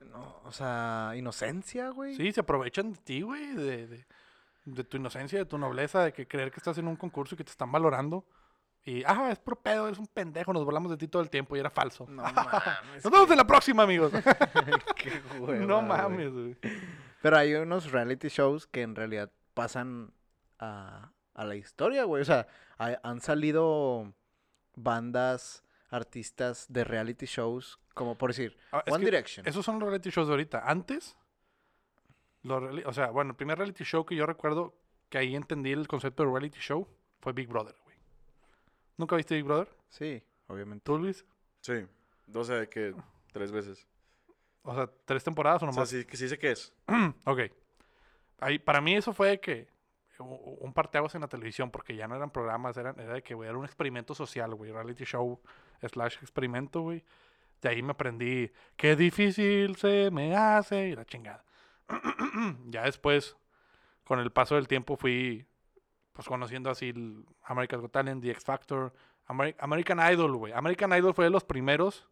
No, o sea, inocencia, güey. Sí, se aprovechan de ti, güey, de, de, de tu inocencia, de tu nobleza, de que creer que estás en un concurso y que te están valorando. Y, ah, es por pedo, eres un pendejo, nos burlamos de ti todo el tiempo y era falso. No mames. Nos vemos en la próxima, amigos. qué hueva, no mames, güey. Pero hay unos reality shows que en realidad pasan a, a la historia, güey. O sea, hay- han salido bandas, artistas de reality shows, como por decir, Ah, One Direction. Esos son los reality shows de ahorita. Antes, los o sea, bueno, el primer reality show que yo recuerdo que ahí entendí el concepto de reality show fue Big Brother, güey. ¿Nunca viste Big Brother? Sí, obviamente. ¿Tú, Luis? Sí. O sea, que tres veces. O sea, tres temporadas o O nomás. sea, sí, que sí sé qué es. ok. Ahí, para mí eso fue de que un parteaguas en la televisión, porque ya no eran programas, eran, era de que, güey, era un experimento social, güey, reality show slash experimento, güey. De ahí me aprendí qué difícil se me hace y la chingada. ya después, con el paso del tiempo, fui pues conociendo así el America's Got Talent, The X Factor, Ameri- American Idol, güey. American Idol fue de los primeros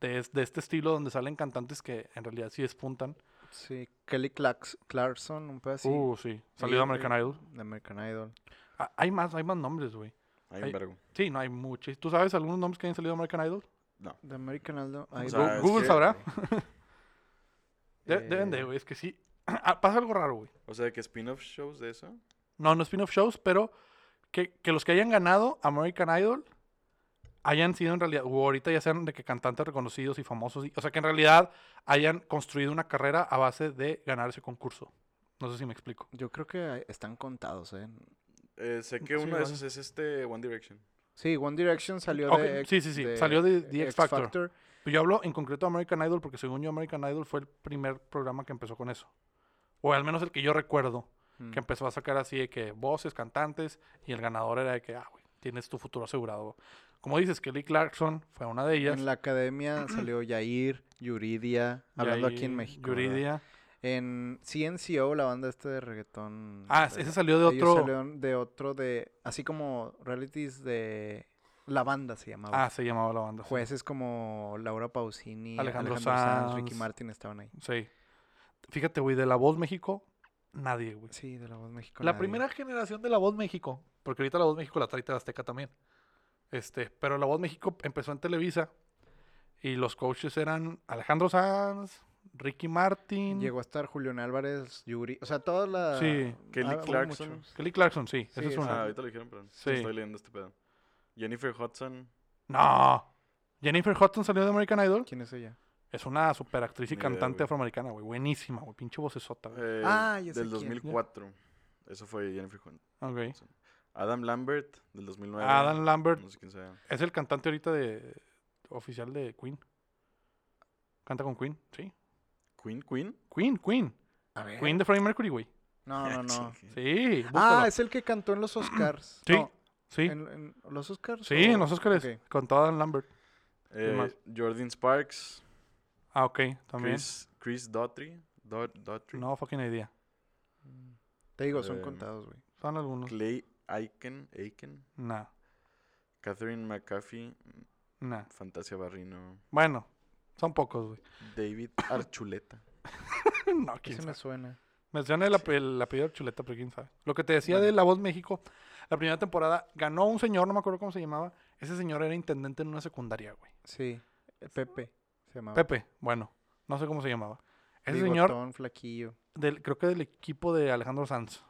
de este estilo donde salen cantantes que en realidad sí despuntan. Sí, Kelly Clarks- Clarkson, un pedacito. Uh, sí. Salió de American Idol. De American Idol. Ah, hay más, hay más nombres, güey. Hay Ay, un vergo. Sí, no hay muchos. ¿Tú sabes algunos nombres que hayan salido de American Idol? No. De American Idol. O sea, Google que- sabrá. De- Deben de, Eh, güey. Es que sí. Ah, Pasa algo raro, güey. O sea, que spin-off shows de eso. No, no spin-off shows, pero que, que los que hayan ganado American Idol hayan sido en realidad, o ahorita ya sean de que cantantes reconocidos y famosos. y- o sea, que en realidad hayan construido una carrera a base de ganar ese concurso. No sé si me explico. Yo creo que están contados, ¿eh? Eh, sé que Sí, uno de esos es este One Direction. Sí, One Direction salió de... sí, sí, sí, salió de The X Factor. Pero yo hablo en concreto de American Idol porque según yo American Idol fue el primer programa que empezó con eso. O al menos el que yo recuerdo, Mm. que empezó a sacar así de que voces, cantantes, y el ganador era de que, ah, güey, tienes tu futuro asegurado. Como dices, Kelly Clarkson fue una de ellas. En la academia salió Yair, Yuridia, hablando aquí en México. ¿verdad? En CNCO, la banda este de reggaetón. Ah, eh, ese salió de otro. salieron de otro de... Así como realities de... La banda se llamaba. Ah, se llamaba la banda. sí. Jueces como Laura Pausini, Alejandro Alejandro, Sanz, Ricky. Martin estaban ahí. Sí. Fíjate, güey, de La Voz México, nadie, güey. Sí, de La Voz México. La nadie. primera generación de La Voz México, porque ahorita La Voz México la trae Azteca también. Este, pero La Voz México empezó en Televisa y los coaches eran Alejandro Sanz, Ricky Martin, Llegó a estar Julián Álvarez, Yuri... O sea, toda la... Sí. Kelly Ah, Clarkson. Kelly Clarkson, sí, Sí, esa es esa- Ah, una. ahorita lo dijeron, pero Sí. estoy leyendo este pedo. Jennifer Hudson. No. Jennifer Hudson salió de American Idol. ¿Quién es ella? Es una super actriz y Ni cantante afroamericana, güey. Buenísima, güey. Pinche vocesota, güey. eh, Ah, ya sé del quién. 2004. Eso fue Jennifer Hudson. Ok. Adam Lambert, del 2009. Adam Lambert No sé quién sea. es el cantante ahorita de oficial de Queen. Canta con Queen, sí. Queen, Queen. Queen, Queen. A ver. Queen de Freddie Mercury, güey. No, no, no. Sí, ah, búscalo. es el que cantó en los Oscars. Sí, No, sí. ¿en, en los Oscars? Sí, o- en los Oscars. ok. Con toda Adam Lambert. Eh, más? Jordan Sparks. Ah, ok, también. Chris, Chris Daughtry. Daugh- Daughtry. No fucking idea. Te digo, son Eh, contados, güey. Son algunos. Clay Aiken. Aiken. Nah, Catherine McAfee. nah. Fantasia Barrino. Bueno, son pocos, güey. David Archuleta. no, quién Ese sabe. me suena. Me suena el, ape- el apellido Chuleta, pero quién sabe. Lo que te decía de La Voz México, la primera temporada ganó un señor, no me acuerdo cómo se llamaba. Ese señor era intendente en una secundaria, güey. Sí, eh, Pepe se llamaba. Pepe, bueno, no sé cómo se llamaba. Ese señor, Bigotón, flaquillo. del, creo que del equipo de Alejandro Sanz.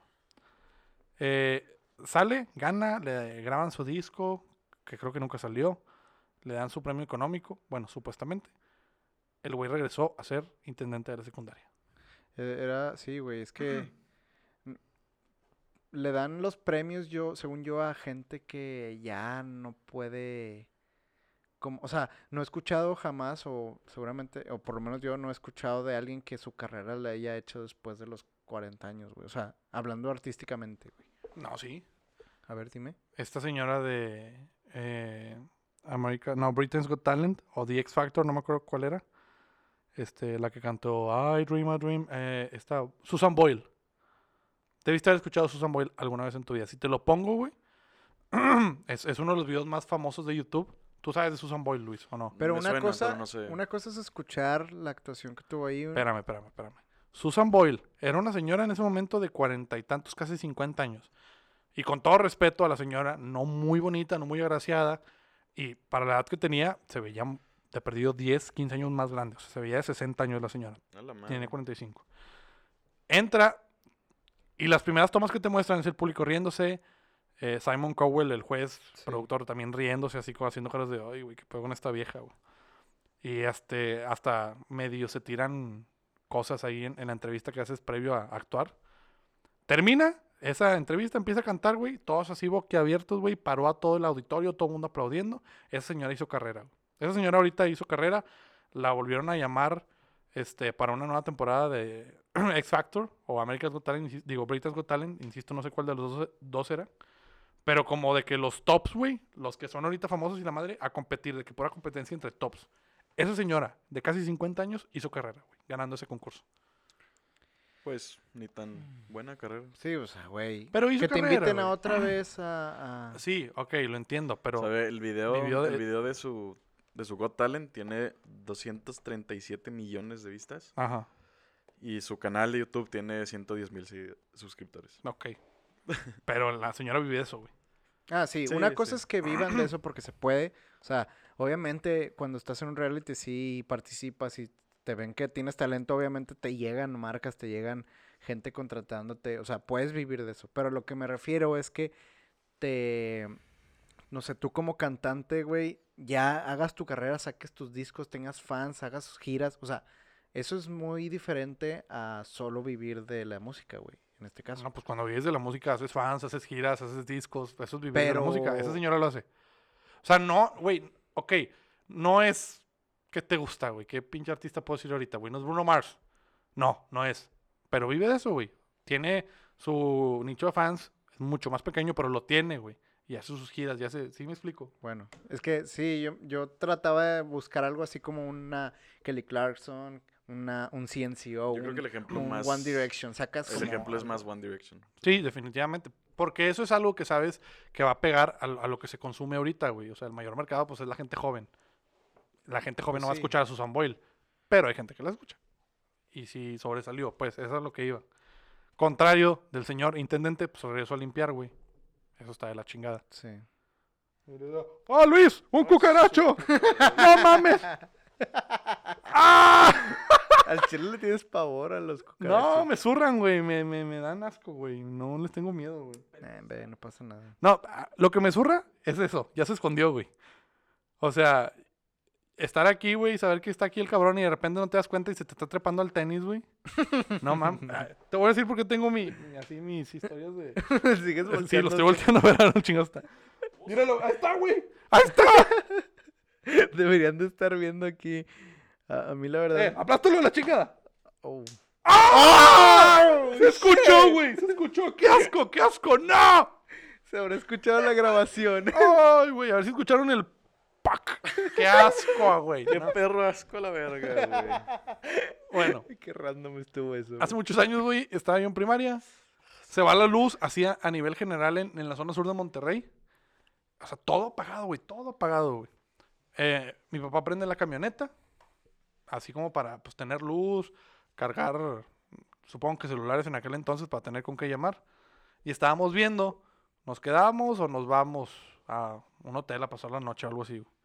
Eh, sale, gana, le graban su disco, que creo que nunca salió. Le dan su premio económico, bueno, supuestamente. El güey regresó a ser intendente de la secundaria. Eh, Era, sí, güey, es que le dan los premios, yo, según yo, a gente que ya no puede, como, o sea, no he escuchado jamás, o seguramente, o por lo menos yo no he escuchado de alguien que su carrera la haya hecho después de los 40 años, güey. O sea, hablando artísticamente, güey. No, sí. A ver, dime. esta señora de eh, America, no, Britain's Got Talent o The X Factor, no me acuerdo cuál era. Este, la que cantó I Dream a Dream, eh, esta Susan Boyle. Debiste haber escuchado a Susan Boyle alguna vez en tu vida. Si te lo pongo, güey, es, es uno de los videos más famosos de YouTube. ¿Tú sabes de Susan Boyle, Luis, o no? Pero Me una suena, cosa, pero no sé. una cosa es escuchar la actuación que tuvo ahí. Espérame, espérame, espérame. Susan Boyle era una señora en ese momento de cuarenta y tantos, casi 50 años. Y con todo respeto a la señora, no muy bonita, no muy agraciada. Y para la edad que tenía, se veía de perdido 10, 15 años más grande. O sea, se veía de 60 años la señora. A la. Tiene 45. Entra y las primeras tomas que te muestran es el público riéndose. eh, Simon Cowell, el juez, Sí. productor, también riéndose, así como haciendo caras de, ay, güey, qué pedo con esta vieja, güey. Y este, hasta medio se tiran cosas ahí en, en la entrevista que haces previo a actuar. Termina esa entrevista, empieza a cantar, güey, todos así boquiabiertos, güey, paró a todo el auditorio, todo el mundo aplaudiendo. Esa señora hizo carrera, güey. Esa señora ahorita hizo carrera, la volvieron a llamar este, para una nueva temporada de X Factor o America's Got Talent, digo, Britain's Got Talent, insisto, no sé cuál de los dos, dos era. Pero como de que los tops, güey, los que son ahorita famosos y la madre, a competir, de que pura competencia entre tops. Esa señora de casi 50 años hizo carrera, güey, ganando ese concurso. Pues ni tan buena carrera. Sí, o sea, güey. Pero hizo Que te carrera, inviten a otra vez a... a- Sí, ok, lo entiendo, pero... ¿Sabe? El video, vivió de- el video de su de su Got Talent tiene 237 millones de vistas Ajá, y su canal de YouTube tiene 110 mil suscriptores. ok. Pero la señora vive de eso, güey. Ah, sí, Sí, una cosa sí. es que vivan de eso porque se puede. O sea, obviamente cuando estás en un reality sí participas y te ven que tienes talento, obviamente te llegan marcas, te llegan gente contratándote. O sea, puedes vivir de eso. Pero lo que me refiero es que te... No sé, tú como cantante, güey, ya hagas tu carrera, saques tus discos, tengas fans, hagas giras. O sea, eso es muy diferente a solo vivir de la música, güey, en este caso. No, pues cuando vives de la música, haces fans, haces giras, haces discos, eso es vivir de la música. Esa señora lo hace. O sea, no, güey, ok, no es que te gusta, güey. ¿Qué pinche artista puedo decir ahorita, güey? No es Bruno Mars. No, no es. Pero vive de eso, güey. Tiene su nicho de fans, es mucho más pequeño, pero lo tiene, güey. Y hace sus giras, ya sé, ¿sí me explico? Bueno, es que sí, yo, yo trataba de buscar algo así como una Kelly Clarkson, una, un CNCO, Yo creo un, que el ejemplo un más One Direction, sacas el como ejemplo es más One Direction. Sí, definitivamente. Porque eso es algo que sabes que va a pegar a, lo- a lo que se consume ahorita, güey. O sea, el mayor mercado, pues, es la gente joven. La gente joven Pues no va a escuchar a Susan Boyle. Pero hay gente que la escucha. Y si sobresalió, pues, eso es lo que iba. Contrario del señor intendente, pues, regresó a limpiar, güey. Eso está de la chingada. Sí. ¡Oh, Luis! ¡Un cucaracho! ¡No mames! ¡Ah! Al chile le tienes pavor a los No, cucarachos. me zurran, güey. Me, me, me dan asco, güey. No les tengo miedo, güey. Eh, ve, no pasa nada. No, ah, lo que me zurra es eso. Ya se escondió, güey. O sea, estar aquí, güey, y saber que está aquí el cabrón y de repente no te das cuenta y se te está trepando al tenis, güey. No, mames. Te voy a decir porque tengo mi, mi- así mis historias de... Sigues Sí, lo estoy volteando volteando a ver, a ver, chingados está. Míralo, ahí está, güey. Ahí está. Deberían de estar viendo aquí. A, a mí la verdad. Eh, aplástalo a la chingada. Oh. ¡Ah! Se escuchó, güey. Se escuchó. ¡Qué asco, qué asco! ¡No! Se habrá escuchado la grabación. ¡Ay, güey! A ver si escucharon el pack. ¡Qué asco, güey! Qué No. perro asco a la verga, güey. Bueno, Qué random estuvo eso. hace muchos años, güey, estaba yo en primaria. Se va la luz así a, a nivel general en, en la zona sur de Monterrey. O sea, todo apagado, güey. Todo apagado, güey. Eh, mi papá prende la camioneta. Así como para pues, tener luz, cargar, supongo que celulares en aquel entonces para tener con qué llamar. Y estábamos viendo, ¿nos quedamos o nos vamos a un hotel a pasar la noche o algo así? güey?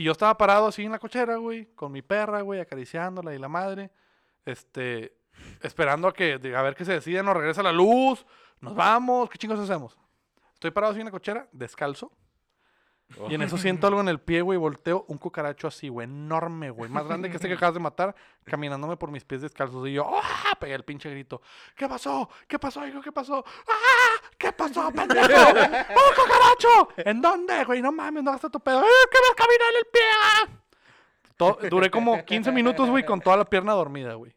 Y yo estaba parado así en la cochera, güey, con mi perra, güey, acariciándola y la madre. Este, esperando a que, a ver qué se decide, nos regresa la luz, nos vamos, ¿qué chingos hacemos? Estoy parado así en la cochera, descalzo. Y en eso siento algo en el pie, güey, volteo un cucaracho así, güey, enorme, güey, más grande que este que acabas de matar, caminándome por mis pies descalzos. Y yo, ¡ah! Pegué el pinche grito. ¿Qué pasó? ¿Qué pasó, hijo? ¿Qué pasó? ¡Ah! ¿Qué pasó, pendejo? ¡Un cucaracho! ¿En dónde, güey? No mames, no gastas tu pedo. ¡Eh, que me camina en el pie! duré como 15 minutos, güey, con toda la pierna dormida, güey.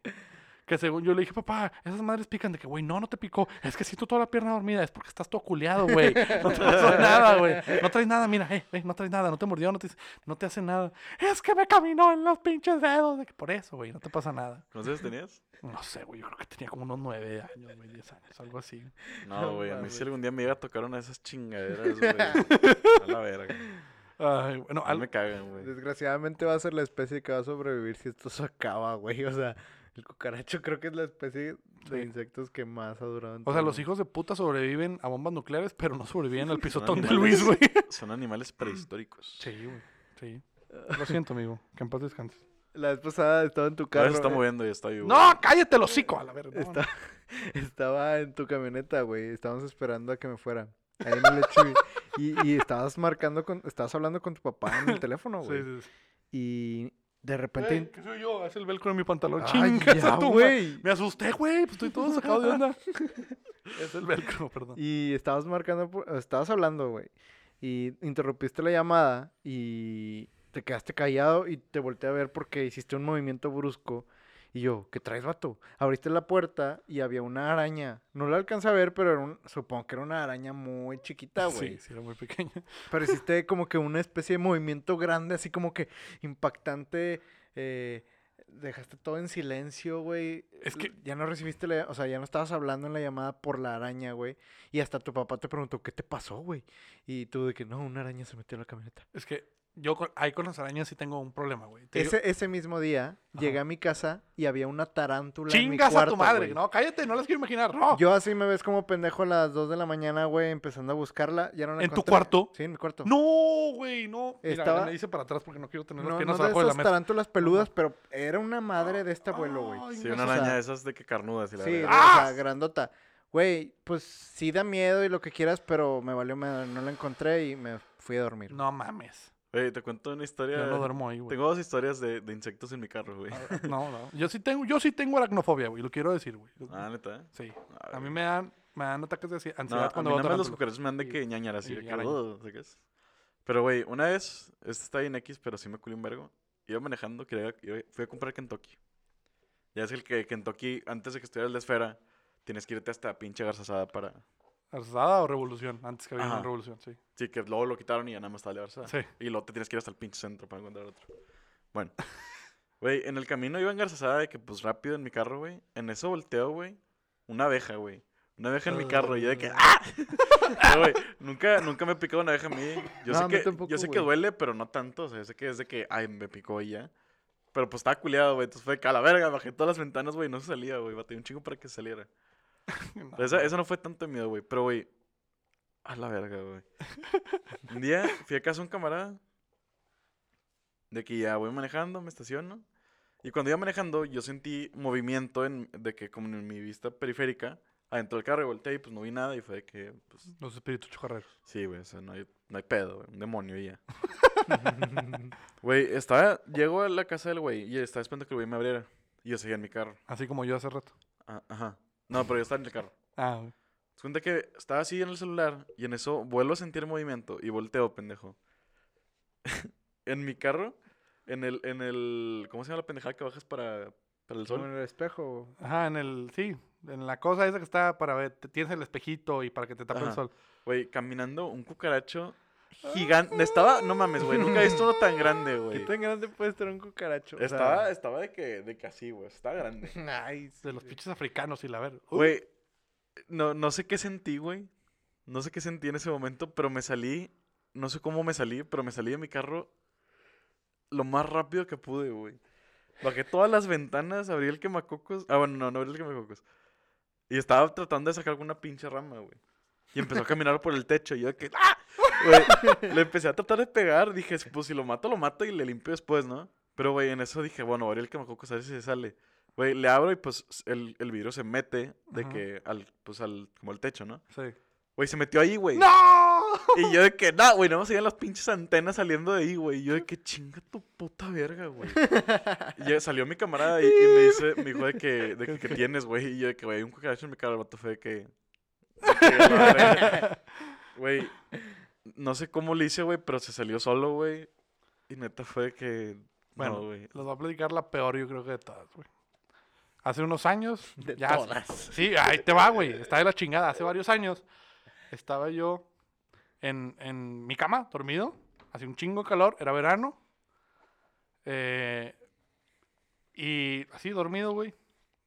Que según yo le dije, papá, esas madres pican. De que, güey, no, no te picó. Es que siento toda la pierna dormida. Es porque estás todo culeado, güey. No te pasó nada, güey. No traes nada, mira, eh, eh, no traes nada. No te mordió, no te, no te hace nada. Es que me caminó en los pinches dedos. De que por eso, güey, no te pasa nada. ¿Cuántos años tenías? No sé, güey, yo creo que tenía como unos nueve años, güey, diez años, algo así. No, güey. a mí si algún día me iba a tocar una de esas chingaderas, güey. A la verga. Ay, bueno, al- me cagan, güey. Desgraciadamente va a ser la especie que va a sobrevivir si esto se acaba, güey. O sea, el cucaracho creo que es la especie de Sí. insectos que más ha durado. en o sea, los hijos de puta sobreviven a bombas nucleares, pero no sobreviven al pisotón de. Luis, güey. Son animales prehistóricos. Sí, güey, sí. Lo siento, amigo, que en paz descanses. La vez pasada estaba en tu Ahora carro. se está eh, moviendo y está vivo. No, cállate el hocico, a la verga. no, Está- estaba en tu camioneta, güey. Estábamos esperando a que me fuera. Ahí en el y, y estabas marcando con, estabas hablando con tu papá en el teléfono, Sí, güey. sí, sí. Y de repente. que soy yo, es el velcro de mi pantalón. Ay, ya, ma- güey. Me asusté, güey, pues estoy todo sacado de onda. es el velcro, perdón. Y estabas marcando, por- estabas hablando, güey. Y interrumpiste la llamada y te quedaste callado y te volteé a ver porque hiciste un movimiento brusco. Y yo, ¿qué traes, vato? Abriste la puerta y había una araña. No la alcancé a ver, pero era un- supongo que era una araña muy chiquita, güey. Sí, sí, era muy pequeña. Pero hiciste como que una especie de movimiento grande, así como que impactante. eh, dejaste todo en silencio, güey. Es que- Ya no recibiste la... O sea, ya no estabas hablando en la llamada por la araña, güey. Y hasta tu papá te preguntó, ¿qué te pasó, güey? Y tú de que, no, una araña se metió a la camioneta. Es que yo con- ahí con las arañas sí tengo un problema, güey. Te digo- Ese, ese mismo día, llegué a mi casa y había una tarántula en mi Chingas cuarto, a tu madre. güey. No, cállate, no las quiero imaginar. No. Yo así me ves como pendejo a las 2 de la mañana, güey, empezando a buscarla. Ya no la ¿En tu cuarto? Sí, en mi cuarto. No, güey, no. Mira, Estaba- ya me hice para atrás porque no quiero tener las No, no piernas de abajo de la esas mesa. tarántulas peludas, pero era una madre de este abuelo, güey. Ay, Sí, no una o araña sea- de esas de que carnudas y la Sí, verga. o ¡Ah! sea, grandota. Güey, pues sí da miedo y lo que quieras, pero me valió, me- no la encontré y me fui a dormir. No mames. Oye, te cuento una historia. Yo no duermo ahí, güey. Tengo dos historias de, de insectos en mi carro, güey. Ah, No, no. Yo sí tengo, yo sí tengo aracnofobia, güey. Lo quiero decir, güey. Ah, neta. Sí. A A mí me dan, me dan ataques de ansi- No, ansiedad a cuando mí nada los cucarachos me dan de Y- que ñañar así, y que, ¿sacas? Pero, güey, una vez, este está bien X, pero sí me culé un vergo. Iba manejando, quería, fui a comprar Kentucky. Ya es el que Kentucky, antes de que estuviera el de esfera, tienes que irte hasta pinche garzasada para... ¿Arzada o revolución? Antes que había una revolución, sí. Sí, que luego lo quitaron y ya nada más estaba el de garzasada. Sí. Y luego te tienes que ir hasta el pinche centro para encontrar otro. Bueno. Güey, en el camino iba engarzasada de que, pues, rápido en mi carro, güey. En eso volteo, güey. Una abeja, güey. Una abeja en mi carro. Y yo de que... ¡Ah! Pero, güey, nunca, nunca me picó una abeja a mí. Yo No, sé que, tampoco, yo sé que duele, pero no tanto. O sea, yo sé que es de que... Ay, me picó y ya. Pero, pues, estaba culiado, güey. Entonces fue de que a la verga. Bajé todas las ventanas, güey. y No se salía, güey. Batí un chingo para que saliera. No, Esa, eso no fue tanto de miedo, güey. Pero, güey. A la verga, güey. Un día fui a casa de un camarada. De que ya voy manejando, me estaciono. Y cuando iba manejando, yo sentí movimiento en, de que, como en mi vista periférica, adentro del carro y volteé y pues no vi nada. Y fue de que, pues, Los espíritus chocarreros. sí, güey, o sea, no hay, no hay pedo, güey. Un demonio y ya. Güey, estaba, llego a la casa del güey y estaba esperando que el güey me abriera. Y yo seguía en mi carro. Así como yo hace rato. Ah, ajá. No, pero yo estaba en el carro. Ah, güey. Se cuenta que estaba así en el celular y en eso vuelvo a sentir movimiento y volteo, pendejo. en mi carro, en el, en el, ¿cómo se llama la pendejada que bajas para, para el Como en sol? el espejo. Ajá, en el, sí, en la cosa esa que está para ver, tienes el espejito y para que te tape el Ajá. sol. Güey, caminando un cucaracho gigante. Estaba, no mames, güey, nunca he visto uno tan grande, ¿Qué güey. tan grande puede estar un cucaracho? O sea, Estaba, estaba de que, de que así, güey, estaba grande. Ay, De los pinches africanos y la ver. Güey, no, no sé qué sentí, güey. No sé qué sentí en ese momento, pero me salí, no sé cómo me salí, pero me salí de mi carro lo más rápido que pude, güey. Bajé todas las ventanas, abrí el quemacocos. Ah, bueno, no, no abrí el quemacocos. Y estaba tratando de sacar alguna pinche rama, güey. Y empezó a caminar por el techo. Y yo de que, ¡ah! Güey, le empecé a tratar de pegar. Dije, pues si lo mato, lo mato y le limpio después, ¿no? Pero, güey, en eso dije, bueno, abrí el quemacocos a ver si se sale. Güey, le abro y pues el, el vidrio se mete de Ajá. que al, pues al, como al techo, ¿no? Sí. Güey, se metió ahí, güey. ¡No! Y yo de que, no, güey, no me salían las pinches antenas saliendo de ahí, güey. Y yo de que, chinga tu puta verga, güey. Y salió mi camarada y, y me dice, me dijo de que, de que, ¿qué tienes, güey? Y yo de que, güey, hay un cucaracho en mi cara. El vato fue de que... que. Güey, no sé cómo le hice, güey, pero se salió solo, güey. Y neta fue que... Bueno, no, güey. Les voy a platicar la peor, yo creo que de todas, güey. Hace unos años. De ya, todas. Sí, ahí te va, güey. Está de la chingada. Hace varios años estaba yo en, en mi cama, dormido. Hacía un chingo de calor, era verano. eh, y así, dormido, güey.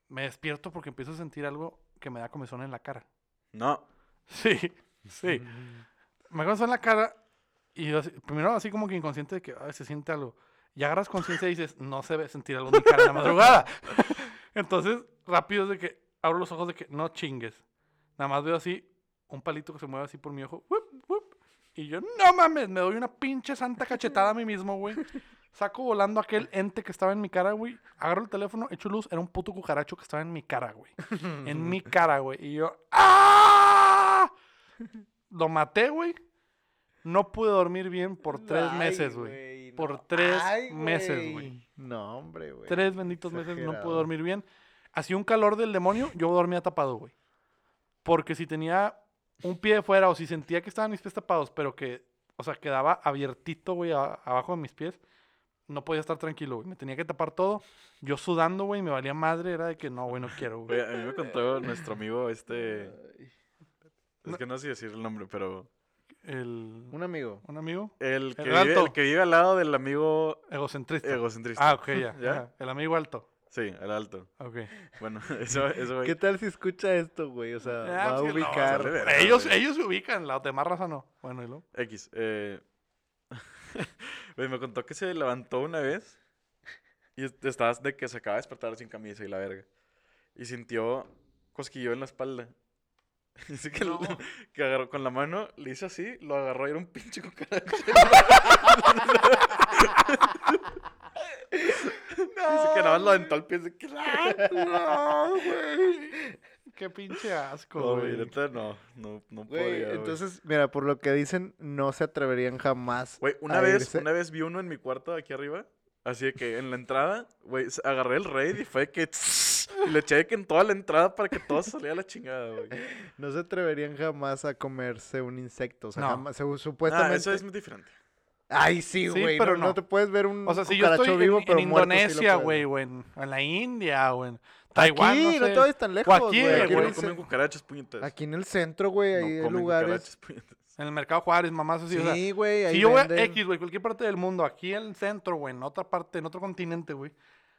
Me despierto porque empiezo a sentir algo que me da comezón en la cara. No. Sí, sí. Me comenzó en la cara y yo primero así como que inconsciente de que "Ay, se siente algo. Y agarras conciencia y dices, no se ve sentir algo en mi cara en la madrugada. Entonces, rápido es de que abro los ojos de que no chingues. Nada más veo así un palito que se mueve así por mi ojo. y yo, no mames, me doy una pinche santa cachetada a mí mismo, güey. Saco volando aquel ente que estaba en mi cara, güey. Agarro el teléfono, echo luz, era un puto cucaracho que estaba en mi cara, güey. en mi cara, güey. Y yo, ¡ah! Lo maté, güey. No pude dormir bien por tres Ay, meses, güey. Por no. tres Ay, meses, güey. No, hombre, güey. Tres benditos meses no pude dormir bien. Hacía un calor del demonio, yo dormía tapado, güey. Porque si tenía un pie de fuera o si sentía que estaban mis pies tapados, pero que, o sea, quedaba abiertito, güey, abajo de mis pies, no podía estar tranquilo, güey. Me tenía que tapar todo. Yo sudando, güey, me valía madre. Era de que no, güey, no quiero, güey. Güey, a mí me contó nuestro amigo este. Es que no sé si decir el nombre, pero. El, Un amigo. ¿Un amigo? El que, El vive, alto. el que vive al lado del amigo Egocentrista. egocentrista. Ah, ok, ya. El amigo alto. Sí, el alto. Ok. Bueno, eso, eso, güey. ¿Qué tal si escucha esto, güey? O sea, Ah, va a no, ubicar. ellos, güey. ellos se ubican, la demás raza no. Bueno, y luego. X. Eh... güey, me contó que se levantó una vez y est- estabas de que se acaba de despertar sin camisa y la verga. Y sintió cosquillo en la espalda. Dice que, No. que agarró con la mano, le hizo así, lo agarró y era un pinche cucaracha. Dice que nada más lo aventó al pie. Dice que No, güey. Qué pinche asco, No, güey, neta, no, no, no Güey, podría, güey. entonces, mira, por lo que dicen, no se atreverían jamás. Güey, una a vez, irse- una vez vi uno en mi cuarto aquí arriba. Así de que en la entrada, güey, agarré el raid y fue que... y le eché de que en toda la entrada para que todo saliera a la chingada, güey. No se atreverían jamás a comerse un insecto. O sea, No. jamás, se- Ah, supuestamente. eso es muy diferente. Ay, sí, Sí, güey. pero no, no no. te puedes ver un O sea, si yo cucaracho estoy en, vivo, en pero muerto sí lo Indonesia, güey, o en, o en la India, o en Taiwán, Aquí, no no sé. te vayas tan lejos, aquí, güey. güey, Aquí, no en comen cucarachas, puñetas. aquí en el centro, güey, no hay comen lugares. cucarachas, puñetas. En el Mercado Juárez, mamás así, o. Sí, güey, Si yo voy a. X, güey, cualquier parte del mundo, aquí en el centro, güey, en otra parte, en otro continente, güey.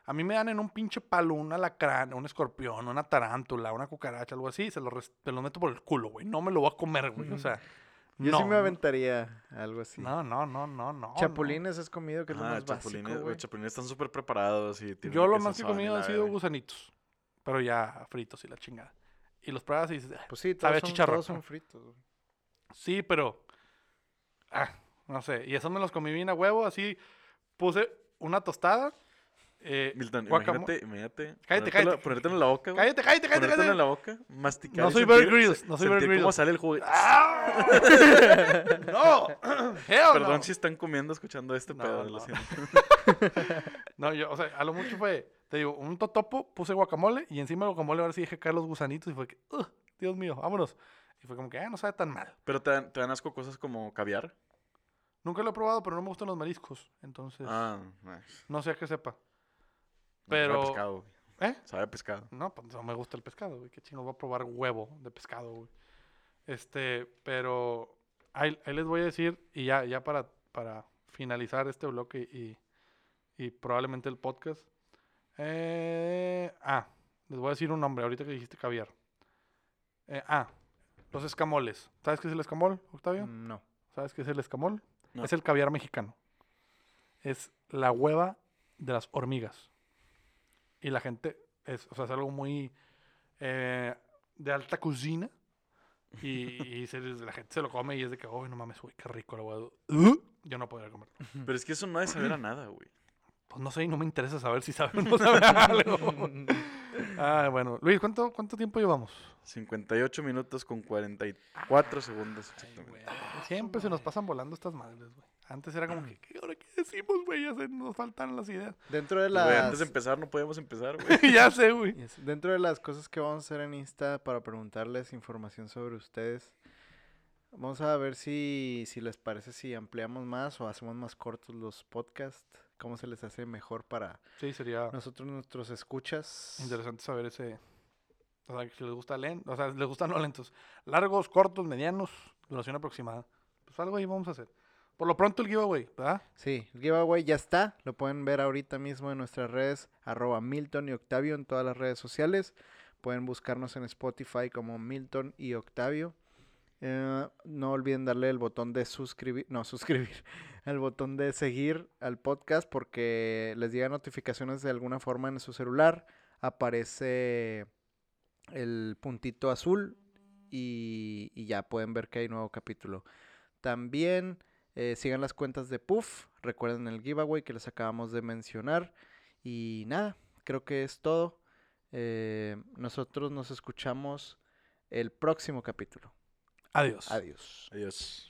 A mí me dan en un pinche palo un alacrán, un escorpión, una tarántula, una cucaracha, algo así, y se lo, se lo meto por el culo, güey. No me lo voy a comer, güey. O sea, Yo no. sí me aventaría algo así. No, no, no, no, no. no. Chapulines has comido, que es lo Ah, más chapulines, básico, güey, chapulines están súper preparados y tienen Yo lo más que he comido han sido gusanitos. Pero ya fritos y la chingada. Y los pruebas y dices, "Ah". Pues sí, todos son, chicharrón. todos son fritos, güey. sí, pero. Ah, no sé. Y eso me los comí bien a huevo. Así puse una tostada. Eh, Milton, imagínate, imagínate. Cállate, cállate. Ponértelo en la boca, güey. Cállate, cállate, cállate, Ponértelo en la cállate. boca, masticar No soy Bear Grylls, no soy Bear sentir cómo Grylls. sale el jugo. ¡Ah! ¡No! Hell Perdón no. si están comiendo escuchando este No, pedo, no. lo siento. No, yo, o sea, a lo mucho fue, te digo, un totopo, puse guacamole y encima del guacamole ahora sí dejé caer los gusanitos y fue que, "Ugh, Dios mío, vámonos. Y fue como que, ah, no sabe tan mal. Pero te dan, te dan asco cosas como caviar. Nunca lo he probado, pero no me gustan los mariscos. Entonces, Ah, nice. no sé a qué sepa. No, sabe a Pero- pescado, güey. ¿Eh? Sabe a pescado. No, pues no me gusta el pescado, güey. Qué chingo, voy a probar huevo de pescado, güey. Este, pero ahí, ahí les voy a decir, y ya, ya para, para finalizar este bloque y, y probablemente el podcast. Eh, ah, les voy a decir un nombre, ahorita que dijiste caviar. Eh, ah, los escamoles. ¿Sabes qué es el escamol, Octavio? Mm, No. ¿Sabes qué es el escamol? No. Es el caviar mexicano. Es la hueva de las hormigas. Y la gente, es, o sea, es algo muy eh, de alta cocina. Y, y se la gente se lo come y es de que, oh, no mames, güey, qué rico la huevo. Yo no podría comer. Pero es que eso no ha de saber a nada, güey. Pues no sé, y no me interesa saber si sabe o no sabe algo. ah, bueno. Luis, ¿cuánto, ¿cuánto tiempo llevamos? 58 minutos con 44 segundos. Ay, exactamente. güey, Siempre se nos pasan volando estas madres, güey. Antes era como que, ¿qué, ahora qué decimos, güey? Ya se nos faltan las ideas. Dentro de las... antes de empezar no podíamos empezar, güey. ya sé, güey. Yes. Dentro de las cosas que vamos a hacer en Insta para preguntarles información sobre ustedes, vamos a ver si, si les parece si ampliamos más o hacemos más cortos los podcasts cómo se les hace mejor para Sí, sería nosotros, nuestros escuchas. interesante saber ese. O sea, si les gusta lento, o sea, les gustan no lentos. Largos, cortos, medianos, duración aproximada. Pues algo ahí vamos a hacer. Por lo pronto el giveaway, ¿verdad? Sí, el giveaway ya está. Lo pueden ver ahorita mismo en nuestras redes, arroba Milton y Octavio en todas las redes sociales. Pueden buscarnos en Spotify como Milton y Octavio. Eh, no olviden darle el botón de suscribir, no, suscribir, el botón de seguir al podcast porque les llegan notificaciones de alguna forma en su celular. Aparece el puntito azul y, y ya pueden ver que hay nuevo capítulo. También eh, sigan las cuentas de Puff. Recuerden el giveaway que les acabamos de mencionar. Y nada, creo que es todo. Eh, nosotros nos escuchamos el próximo capítulo. Adiós. Adiós. Adiós.